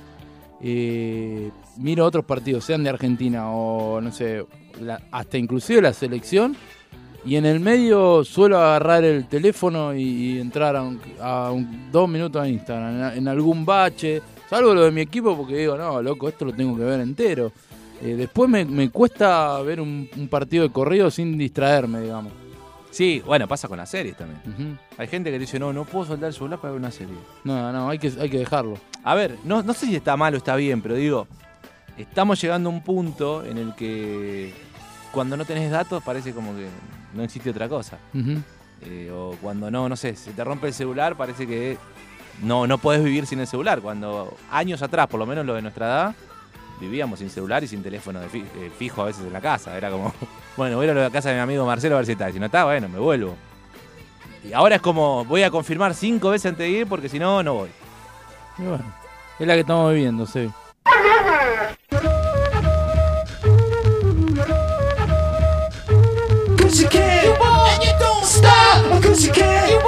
eh, miro otros partidos, sean de Argentina o no sé, la- hasta inclusive la selección, y en el medio suelo agarrar el teléfono y, y entrar a, un- a un- dos minutos a Instagram, en, en algún bache, salvo lo de mi equipo porque digo, no, loco, esto lo tengo que ver entero. Eh, después me, me cuesta ver un, un partido de corrido sin distraerme, digamos. Sí, bueno, pasa con las series también. Hay gente que dice, no, no puedo soltar el celular para ver una serie. No, no, hay que, hay que dejarlo. A ver, no, no sé si está mal o está bien, pero digo, estamos llegando a un punto en el que cuando no tenés datos parece como que no existe otra cosa. Eh, o cuando no, no sé, se te rompe el celular, parece que no, no podés vivir sin el celular. Cuando años atrás, por lo menos lo de nuestra edad, vivíamos sin celular y sin teléfono de fi- eh, fijo a veces en la casa. Era como, [laughs] bueno, voy a la casa de mi amigo Marcelo a ver si está. Si no está, bueno, me vuelvo. Y ahora es como, voy a confirmar cinco veces antes de ir porque si no, no voy. Y bueno, es la que estamos viviendo, sí. Cause you can. You won't. And you don't stop. Cause you. You won't. You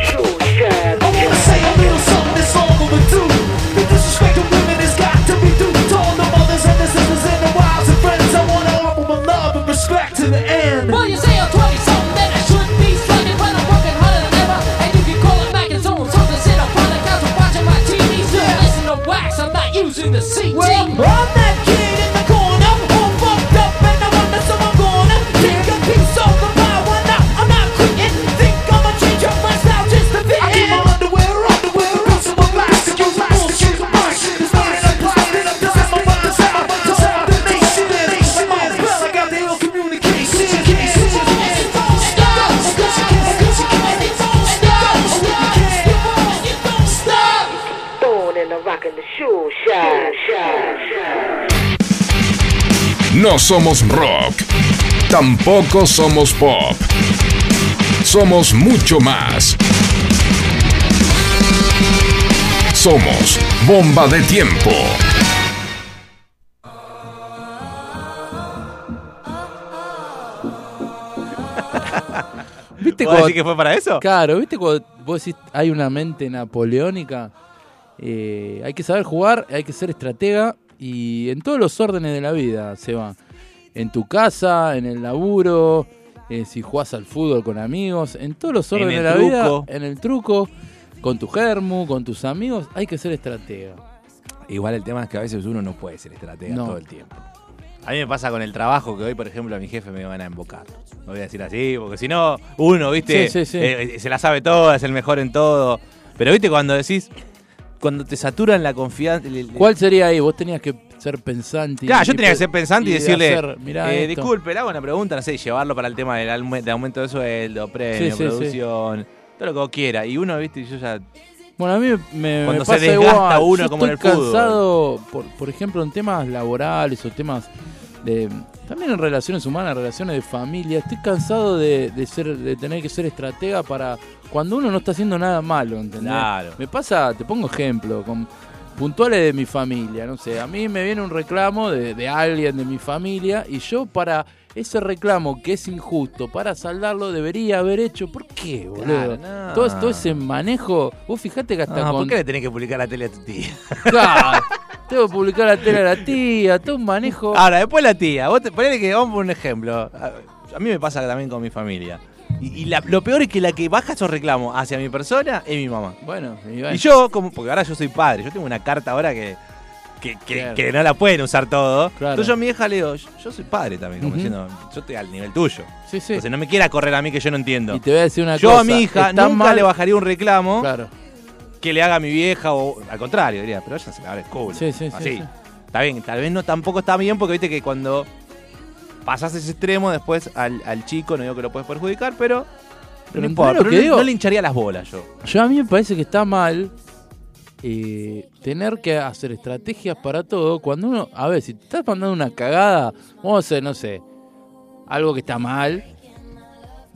No somos rock. Tampoco somos pop. Somos mucho más. Somos bomba de tiempo. [laughs] ¿Viste ¿Vos cuando- decís que fue para eso? Claro, ¿viste cuando vos decís hay una mente napoleónica? Eh, hay que saber jugar, hay que ser estratega y en todos los órdenes de la vida se va. En tu casa, en el laburo, eh, si jugás al fútbol con amigos, en todos los En órdenes de la vida, en el truco, con tu germu, con tus amigos, hay que ser estratega. Igual el tema es que a veces uno no puede ser estratega No. todo el tiempo. A mí me pasa con el trabajo que hoy, por ejemplo, a mi jefe me van a embocar. No voy a decir así, porque si no, uno, ¿viste? Sí, sí, sí. Eh, se la sabe toda, es el mejor en todo. Pero, ¿viste? Cuando decís, cuando te saturan la confianza. el- el- ¿Cuál sería ahí? Vos tenías que ser pensante. y- Claro, yo tenía que ser pensante y, de decirle, hacer, "Mirá eh, esto". disculpe, le hago una pregunta, no sé, llevarlo para el tema del aume- de aumento de sueldo, premio, Sí, sí, sí. producción, todo lo que vos quieras. Y uno, viste, yo ya... Bueno, a mí me, Cuando me se desgasta igual. uno Yo como en estoy el fútbol. cansado, por, por ejemplo, en temas laborales o temas de... también en relaciones humanas, relaciones de familia, estoy cansado de, de ser, de tener que ser estratega para cuando uno no está haciendo nada malo, ¿entendés? Claro. Me pasa, te pongo ejemplo, con puntuales de mi familia, no sé, a mí me viene un reclamo de, de alguien de mi familia y yo para ese reclamo que es injusto, para saldarlo debería haber hecho, ¿por qué, boludo? Claro, no. todo, todo ese manejo, vos fijate que hasta con... ¿Por qué le tenés que publicar la tele a tu tía? Claro, [laughs] tengo que publicar la tele a la tía, todo un manejo... Ahora, después la tía. Vos te, ponele que vamos por un ejemplo. A, a mí me pasa también con mi familia. Y, y la- lo peor es que la que baja esos reclamos hacia mi persona es mi mamá. Bueno, y yo, como, porque ahora yo soy padre, yo tengo una carta ahora que, que, que- Claro. que no la pueden usar todo. Claro. Entonces yo a mi hija le digo, yo, yo soy padre también, como diciendo, yo estoy al nivel tuyo. Sí, sí. Entonces no me quiera correr a mí que yo no entiendo. Y te voy a decir una yo cosa. a mi hija nunca mal- le bajaría un reclamo Claro. Que le haga a mi vieja o al contrario, diría, pero ella se la abre el culo. Sí, sí, sí, Así. sí. Está bien, tal vez no tampoco está bien porque viste que cuando pasás ese extremo después al, al chico, no digo que lo puedes perjudicar, pero Pero no importa, ¿entendés lo pero que no, digo? no le hincharía las bolas yo. Yo a mí me parece que está mal eh, tener que hacer estrategias para todo. Cuando uno, a ver, si te estás mandando una cagada, vamos a hacer, no sé, algo que está mal,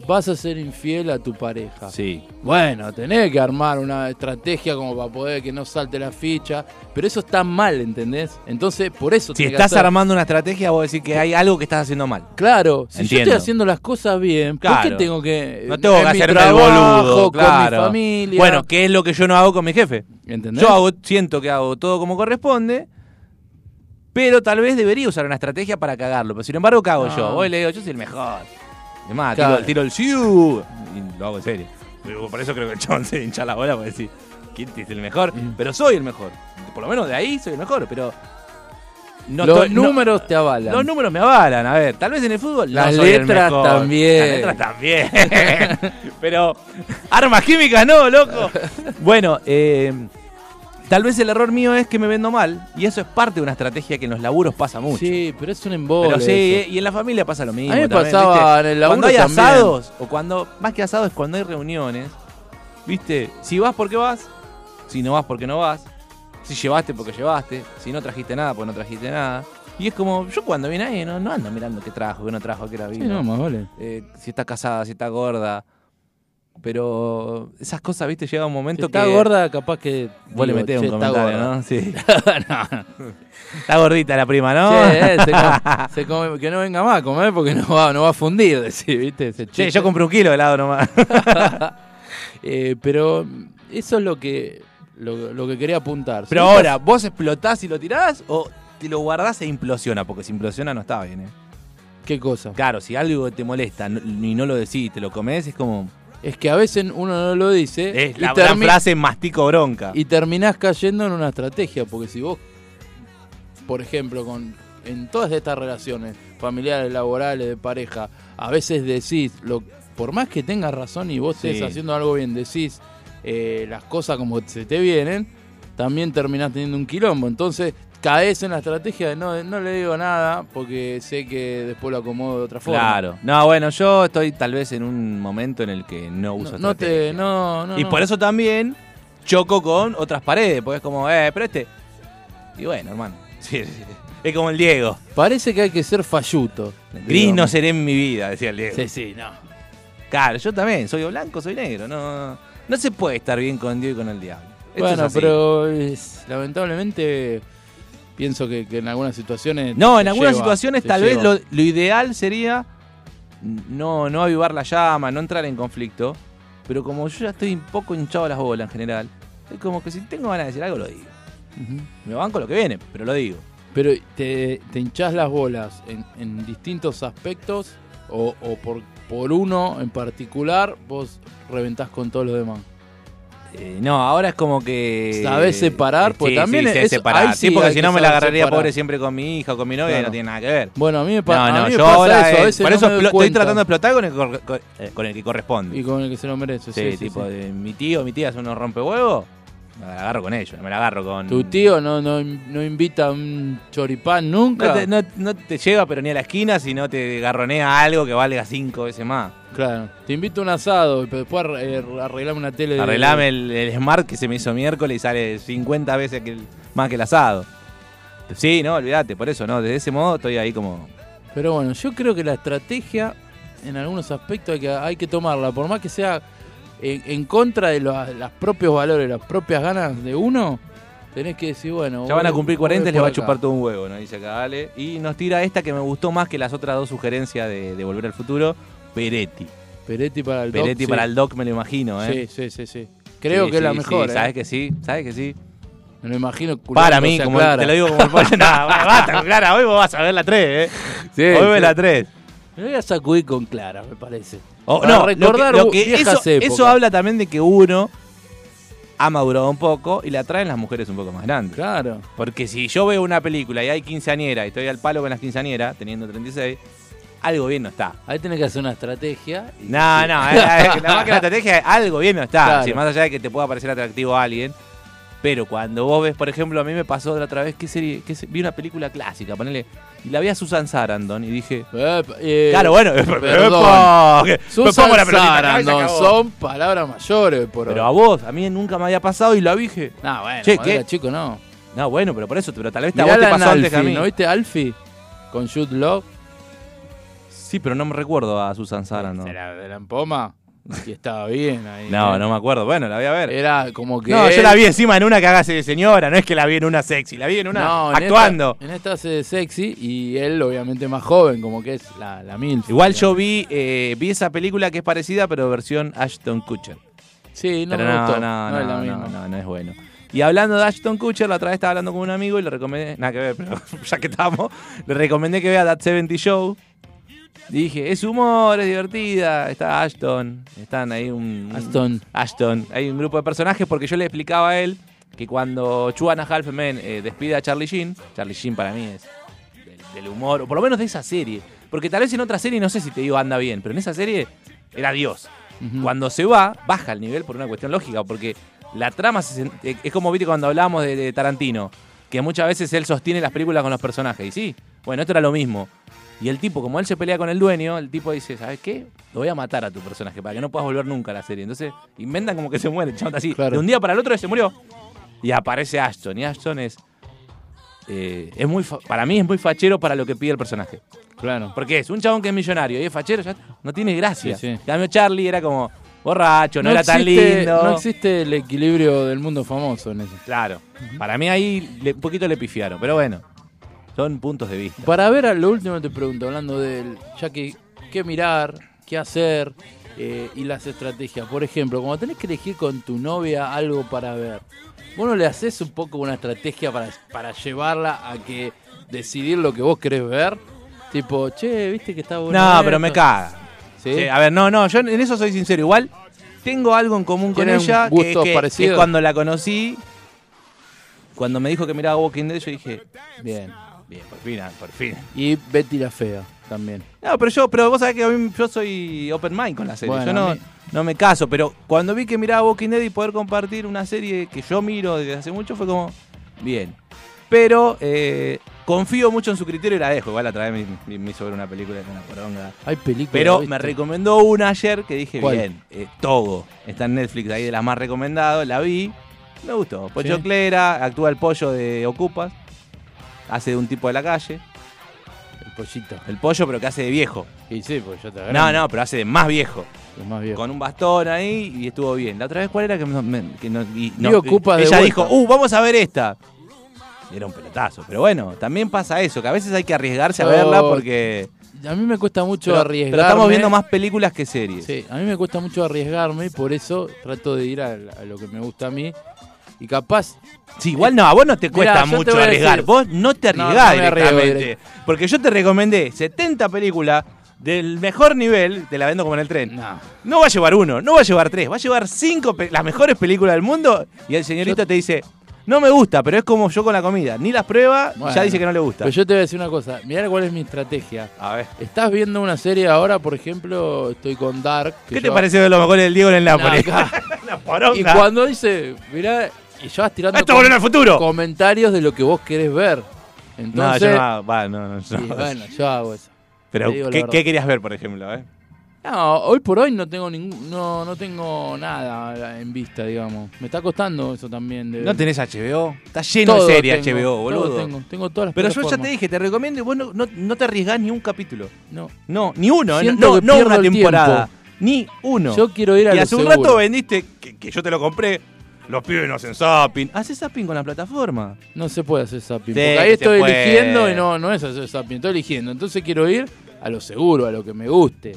vas a ser infiel a tu pareja. Sí. Bueno, tenés que armar una estrategia como para poder que no salte la ficha, pero eso está mal, ¿entendés? Entonces, por eso Si estás hacer- armando una estrategia, vos decís que hay algo que estás haciendo mal. Claro, si yo Entiendo. estoy haciendo las cosas bien, ¿por Claro. qué tengo que No tengo en que hacerme el trabajo, boludo, con claro. mi familia? Bueno, ¿qué es lo que yo no hago con mi jefe? ¿entendés? Yo hago, siento que hago todo como corresponde, pero tal vez debería usar una estrategia para cagarlo. Pero sin embargo, ¿qué hago No. yo? Voy y le digo, yo soy el mejor. Es más, Claro. tiro, tiro el siu y lo hago en serio. Por eso creo que el chabón se hincha la bola para decir, ¿quién es el mejor? Mm. Pero soy el mejor. Por lo menos de ahí soy el mejor, pero... no Los no- números te avalan. los números me avalan, a ver, tal vez en el fútbol no Las el letras mejor. también. Las letras también. [laughs] Pero armas químicas no, loco. [laughs] Bueno, eh, tal vez el error mío es que me vendo mal y eso es parte de una estrategia que en los laburos pasa mucho. Sí, pero es un embole. Pero sí, eso. eh, y en la familia pasa lo mismo. A mí me también, pasaba ¿viste? en el laburo Cuando hay también. asados, o cuando, más que asados, cuando hay reuniones, ¿viste? Si vas porque vas, si no vas porque no vas, si llevaste porque llevaste, si no trajiste nada porque no trajiste nada. Y es como, yo cuando viene ahí no, no ando mirando qué trajo, qué no trajo, qué era Sí, vino. no, más vale. eh, si está casada, si está gorda. Pero esas cosas, ¿viste? Llega un Si momento está que... gorda, capaz que. Vos le metés un está comentario. ¿no? Sí. [laughs] no. Está gordita la prima, ¿no? Che, eh, se come- [laughs] se come- que no venga más a comer porque no va, no va a fundir, [laughs] decir, ¿viste? Chiste. yo compré un kilo de helado nomás. Eh, pero eso es lo que lo, lo que quería apuntar. Pero Si ahora, ¿vos explotás y lo tirás o te lo guardás e implosiona? Porque si implosiona no está bien, ¿eh? ¿Qué cosa? Claro, si algo te molesta y no lo decís, te lo comes, es como... Es que a veces uno no lo dice Es y, la gran termi- frase mastico bronca. y terminás cayendo en una estrategia. Porque si vos, por ejemplo, con en todas estas relaciones familiares, laborales, de pareja, a veces decís, lo, por más que tengas razón y vos estés haciendo algo bien, decís eh, las cosas como se te vienen, también terminás teniendo un quilombo. Entonces caes en la estrategia de no, no le digo nada porque sé que después lo acomodo de otra forma. Claro. No, bueno, yo estoy tal vez en un momento en el que no uso No, no te. estrategia. No, no, Y por eso también choco con otras paredes, porque es como, eh, pero este... Y bueno, hermano. [laughs] sí, sí. Es como el Diego. Parece que hay que ser falluto. Gris no seré en mi vida, decía el Diego. Sí, sí, no. Claro, yo también, soy o blanco, soy negro. No, no se puede estar bien con Dios y con el diablo. Esto Bueno, es pero es- lamentablemente pienso que, que en algunas situaciones. No, en algunas lleva, situaciones tal lleva. vez lo, lo ideal sería no, no avivar la llama, no entrar en conflicto. Pero como yo ya estoy un poco hinchado a las bolas en general, es como que si tengo ganas de decir algo, lo digo. Ujú. Me banco lo que viene, pero lo digo. Pero te, te hinchás las bolas en, en distintos aspectos o, o por, por uno en particular, vos reventás con todos los demás. Eh, no, ahora es como que. ¿Sabés separar? Sí, Porque también sí, sé es- separar. Sí, porque si no me la agarraría separar. pobre siempre con mi hija o con mi novia y Claro. no tiene nada que ver. Bueno, a mí me, pa- No, a no, mí me yo pasa ahora. eso. A eh, veces por no eso me doy explo- estoy tratando de explotar con el, que con, eh, el que corresponde. Y con el que se lo merece. Sí, Sí, tipo de mi tío, mi tía son unos rompehuevos. Me la agarro con ellos, no me la agarro con. Tu tío no, no, no invita un choripán nunca. No te, no- no te lleva, pero ni a la esquina, sino te garronea algo que valga cinco veces más. Claro. Te invito a un asado, pero después eh, arreglame una tele. de- Arreglame el, el Smart que se me hizo miércoles y sale 50 veces que el- más que el asado. Sí, no, olvídate, por eso, ¿no? De ese modo estoy ahí como Pero bueno, yo creo que la estrategia, en algunos aspectos, hay que, hay que tomarla. Por más que sea en, en contra de los, los propios valores, las propias ganas de uno, tenés que decir, bueno. Ya van a cumplir voy 40 y les va a chupar todo un huevo, ¿no? Dice acá Ale. Y nos tira esta que me gustó más que las otras dos sugerencias de, de Volver al Futuro. Peretti. Peretti para el Peretti doc, para sí. el doc me lo imagino, ¿eh? Sí, sí, sí, sí. Creo Sí, que es la mejor, sí, ¿eh? Sabes que sí, sabes que sí. Me lo imagino Para mí, como Clara. te lo digo como el pollo. Va- basta, Clara, hoy vos vas a ver la 3, ¿eh? Sí, hoy ves la 3. Me voy a sacudir con Clara, me parece. Oh, Para no, recordar lo que, lo que eso, eso habla también de que uno ha madurado un poco y le atraen las mujeres un poco más grandes. Claro. Porque si yo veo una película y hay quinceañera y estoy al palo con las quinceañeras, teniendo 36, algo bien no está. Ahí tenés que hacer una estrategia. y- No, no, eh, eh, la [laughs] más que la estrategia, algo bien no está. Claro. Más allá de que te pueda parecer atractivo a alguien. Pero cuando vos ves, por ejemplo, a mí me pasó la otra vez que serie, vi una película clásica, ponele, y la vi a Susan Sarandon y dije, eh, claro, bueno, [laughs] perdón. epa, Susan la Sarandon, son palabras mayores. Por Pero a vos, a mí nunca me había pasado y la dije, No, bueno, Che, ¿qué? era chico no. no, bueno, pero por eso, pero tal vez a vos te pasó antes que a mí. ¿no viste Alfie? Con Jude Love. Sí, pero no me recuerdo a Susan Sarandon. La, de la empoma. Y estaba bien ahí. No, ¿eh? no me acuerdo. Bueno, la voy a ver. Era como que. No, yo la vi encima en una que hace de señora, no es que la vi en una sexy, la vi en una No, en actuando. Esta, en esta hace de sexy y él, obviamente, más joven, como que es la, la MILF. Igual yo vi eh, vi esa película que es parecida, pero versión Ashton Kutcher. Sí, no pero me no, gustó. no, no, no, es la misma. no, no es bueno. Y hablando de Ashton Kutcher, la otra vez estaba hablando con un amigo y le recomendé, nada que ver, pero [laughs] ya que estamos, le recomendé que vea That 70 Show. Dije, es humor, es divertida, está Ashton, están ahí un... Ashton. Ashton, hay un grupo de personajes porque yo le explicaba a él que cuando Two and a Half Men eh, despide a Charlie Sheen, Charlie Sheen para mí es del, del humor, o por lo menos de esa serie, porque tal vez en otra serie no sé si te digo anda bien, pero en esa serie era Dios. Cuando se va, baja el nivel por una cuestión lógica, porque la trama se es como viste cuando hablamos de, de Tarantino, que muchas veces él sostiene las películas con los personajes. Y sí, bueno, esto era lo mismo. Y el tipo, como él se pelea con el dueño, el tipo dice, ¿sabes qué? Lo voy a matar a tu personaje para que no puedas volver nunca a la serie. Entonces, inventan como que se muere, chabón así. Claro. De un día para el otro se murió. Y aparece Ashton. Y Ashton es. eh, es muy para mí es muy fachero para lo que pide el personaje. Claro. Porque es un chabón que es millonario y es fachero, ya. No tiene gracia. Sí, cambio, Charlie era como borracho, no, era tan lindo. No existe el equilibrio del mundo famoso en eso. Claro. Para mí ahí le- un poquito le pifiaron. Pero bueno, son puntos de vista. Para ver, a lo último te pregunto, hablando del. Ya que. ¿Qué mirar? ¿Qué hacer? eh, y las estrategias. Por ejemplo, cuando tenés que elegir con tu novia algo para ver, ¿vos no le haces un poco una estrategia para, para llevarla a que decidir lo que vos querés ver? Tipo, che, viste que está bueno. No, pero me caga. ¿Sí? Sí, a ver, no, no, yo en eso soy sincero. Igual tengo algo en común con ¿Tienen ella. Que, gustos que- cuando la conocí, cuando me dijo que miraba Walking Dead, yo dije, Bien. Bien, por fin, ah, por fin. Y Betty la Fea también. No, pero yo, pero vos sabés que a mí, yo soy open mind con la serie. Bueno, yo no, mí- no me caso, pero cuando vi que miraba Walking Dead y poder compartir una serie que yo miro desde hace mucho fue como, bien. Pero eh, confío mucho en su criterio y la dejo. Igual a través me, me- me hizo ver una película de una poronga. Hay películas. Pero me recomendó una ayer que dije, ¿Cuál? bien, eh, Togo. Está en Netflix ahí de las más recomendadas. La vi, me gustó. Pocho Sí. Clera, actúa el pollo de Ocupas. Hace de un tipo de la calle. El pollito. El pollo, pero que hace de viejo. Y sí, pues yo te No, no, pero hace de más viejo. Es más viejo. Con un bastón ahí y estuvo bien. La otra vez, ¿cuál era que no, me- que no- y Vi no- Ocupas de Ella vuelta. dijo, uh, vamos a ver esta. Era un pelotazo. Pero bueno, también pasa eso, que a veces hay que arriesgarse a verla porque. A mí me cuesta mucho Pero, arriesgarme. pero estamos viendo más películas que series. Sí, a mí me cuesta mucho arriesgarme y por eso trato de ir a, a lo que me gusta a mí. Y capaz. Sí, igual no, a vos no te cuesta mucho arriesgar. decir- vos no te arriesgás no directamente. Porque yo te recomendé 70 películas del mejor nivel, te la vendo como en el tren. No. No va a llevar uno, no va a llevar tres, va a llevar cinco, las mejores películas del mundo. Y el señorito te dice, no me gusta, pero es como yo con la comida. Ni las prueba, ya Bueno, dice que no le gusta. Pero yo te voy a decir una cosa. Mirá cuál es mi estrategia. A ver. Estás viendo una serie ahora, por ejemplo, estoy con Dark. ¿Qué te parece ver lo mejor del Diego en el [laughs] poronga. Y cuando dice, mirá, y ya vas tirando Esto volvió al futuro. comentarios de lo que vos querés ver. No, Entonces, yo no, va, no, no, yo no. bueno, yo hago eso. Pero, te digo la ¿qué, verdad. qué querías ver, por ejemplo? eh? No, hoy por hoy no tengo ningún, no, no tengo nada en vista, digamos. Me está costando eso también. De, ¿No tenés HBO? Está lleno Todo de series tengo, HBO, boludo. tengo, tengo todas las Pero yo ya plataformas. te dije, te recomiendo y vos no, no, no te arriesgás ni un capítulo. No. No, ni uno, ¿eh? Siento no, que no pierdo una el temporada. Ni uno. Yo quiero ir a Y lo hace un seguro. rato vendiste que, que yo te lo compré. Los pibes no hacen zapping. ¿Haces zapping con la plataforma? No se puede hacer zapping. Sí, porque ahí estoy puede. eligiendo y no, no es hacer zapping, estoy eligiendo. Entonces quiero ir a lo seguro, a lo que me guste.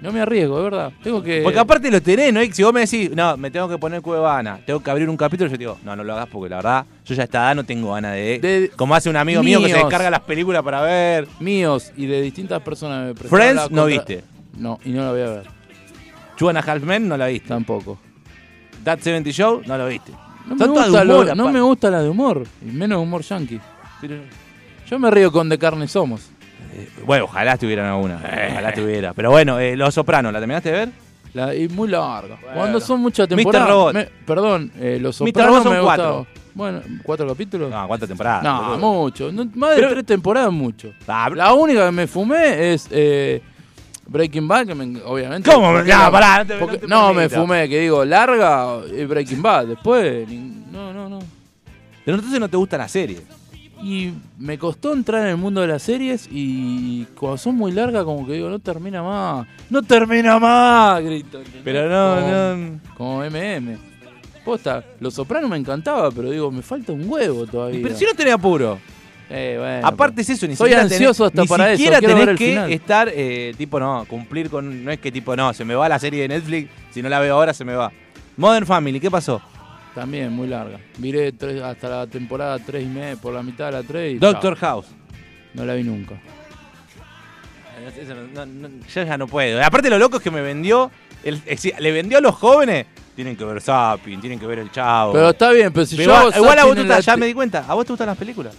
No me arriesgo, de verdad. Tengo que. Porque aparte lo tenés, ¿no? Y si vos me decís, no, me tengo que poner Cuevana, tengo que abrir un capítulo, yo te digo, no, no lo hagas porque la verdad, yo ya a esta edad no tengo ganas de... De- como hace un amigo mío que se descarga las películas para ver. míos y de distintas personas me Friends no viste. No, y no la voy a ver. Two and a Half Men no la viste. Tampoco. That 70 Show no lo viste. No, me gusta, lo- humor, no aparte. me gusta la de humor, y menos humor yankee. Yo me río con De Carne Somos. Eh, Bueno, ojalá estuvieran alguna. Ojalá estuviera. Pero bueno, eh, Los Sopranos, ¿la terminaste de ver? La, y muy larga. Cuando son muchas Mr. temporadas. Robot. me- perdón, eh, los Mr. Sopranos Robot son me cuatro. gustaba. Bueno, ¿cuatro capítulos? No, ¿cuántas temporadas? No, boludo? mucho. No, más de Pero- tres temporadas, mucho. Ah, La única que me fumé es eh, Breaking Bad, que me- obviamente. ¿Cómo? porque No, pará, no te- porque- no te no, me fumé, que digo, larga y Breaking Bad. Después, no, no, no. Pero entonces no te gusta la serie. Y me costó entrar en el mundo de las series y cuando son muy largas, como que digo, no termina más. ¡No termina más! Grito. Pero no, como, no. Como MM. Posta, Los Sopranos me encantaba, pero digo, me falta un huevo todavía. Pero si no tenés apuro. Eh, bueno, Aparte es eso, ni Soy siquiera ansioso tenés, hasta ni para eso, siquiera ver tenés el que final. estar, eh, tipo, no, cumplir con... No es que tipo, no, se me va la serie de Netflix, si no la veo ahora se me va. Modern Family, ¿qué pasó? También muy larga. Miré tres- hasta la temporada 3 y media, por la mitad de la 3 y Doctor chao. House. No la vi nunca. Eso no- no- yo ya no puedo. Aparte lo loco es que me vendió, el, le vendió a los jóvenes, tienen que ver Zapping, tienen que ver El Chavo. Pero está bien, pero si Pero yo igual, a vos te gusta- ya me di cuenta, ¿a vos te gustan las películas?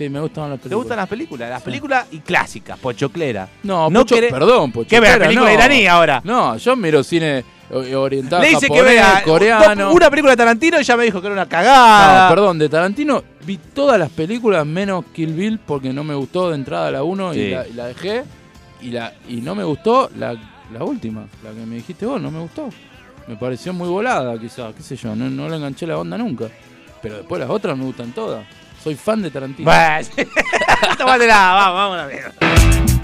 Sí, me gustan las ¿Te películas. gustan las películas? Las películas y clásicas, pochoclera. No, No Pocho- querés- perdón, Pocho. ¿Qué ves, película iraní ahora? No, yo miro cine oriental, Le dice que vea coreano. una película de Tarantino y ya me dijo que era una cagada. No, perdón, de Tarantino vi todas las películas menos Kill Bill porque no me gustó de entrada la 1 Sí. y, la, y la dejé. Y, la, y no me gustó la, la última, la que me dijiste vos, no me gustó. Me pareció muy volada, quizás, qué sé yo, no, no le enganché la onda nunca. Pero después las otras me gustan todas. Soy fan de Tarantino. Bueno, [laughs] tómatela, vamos, vamos a ver.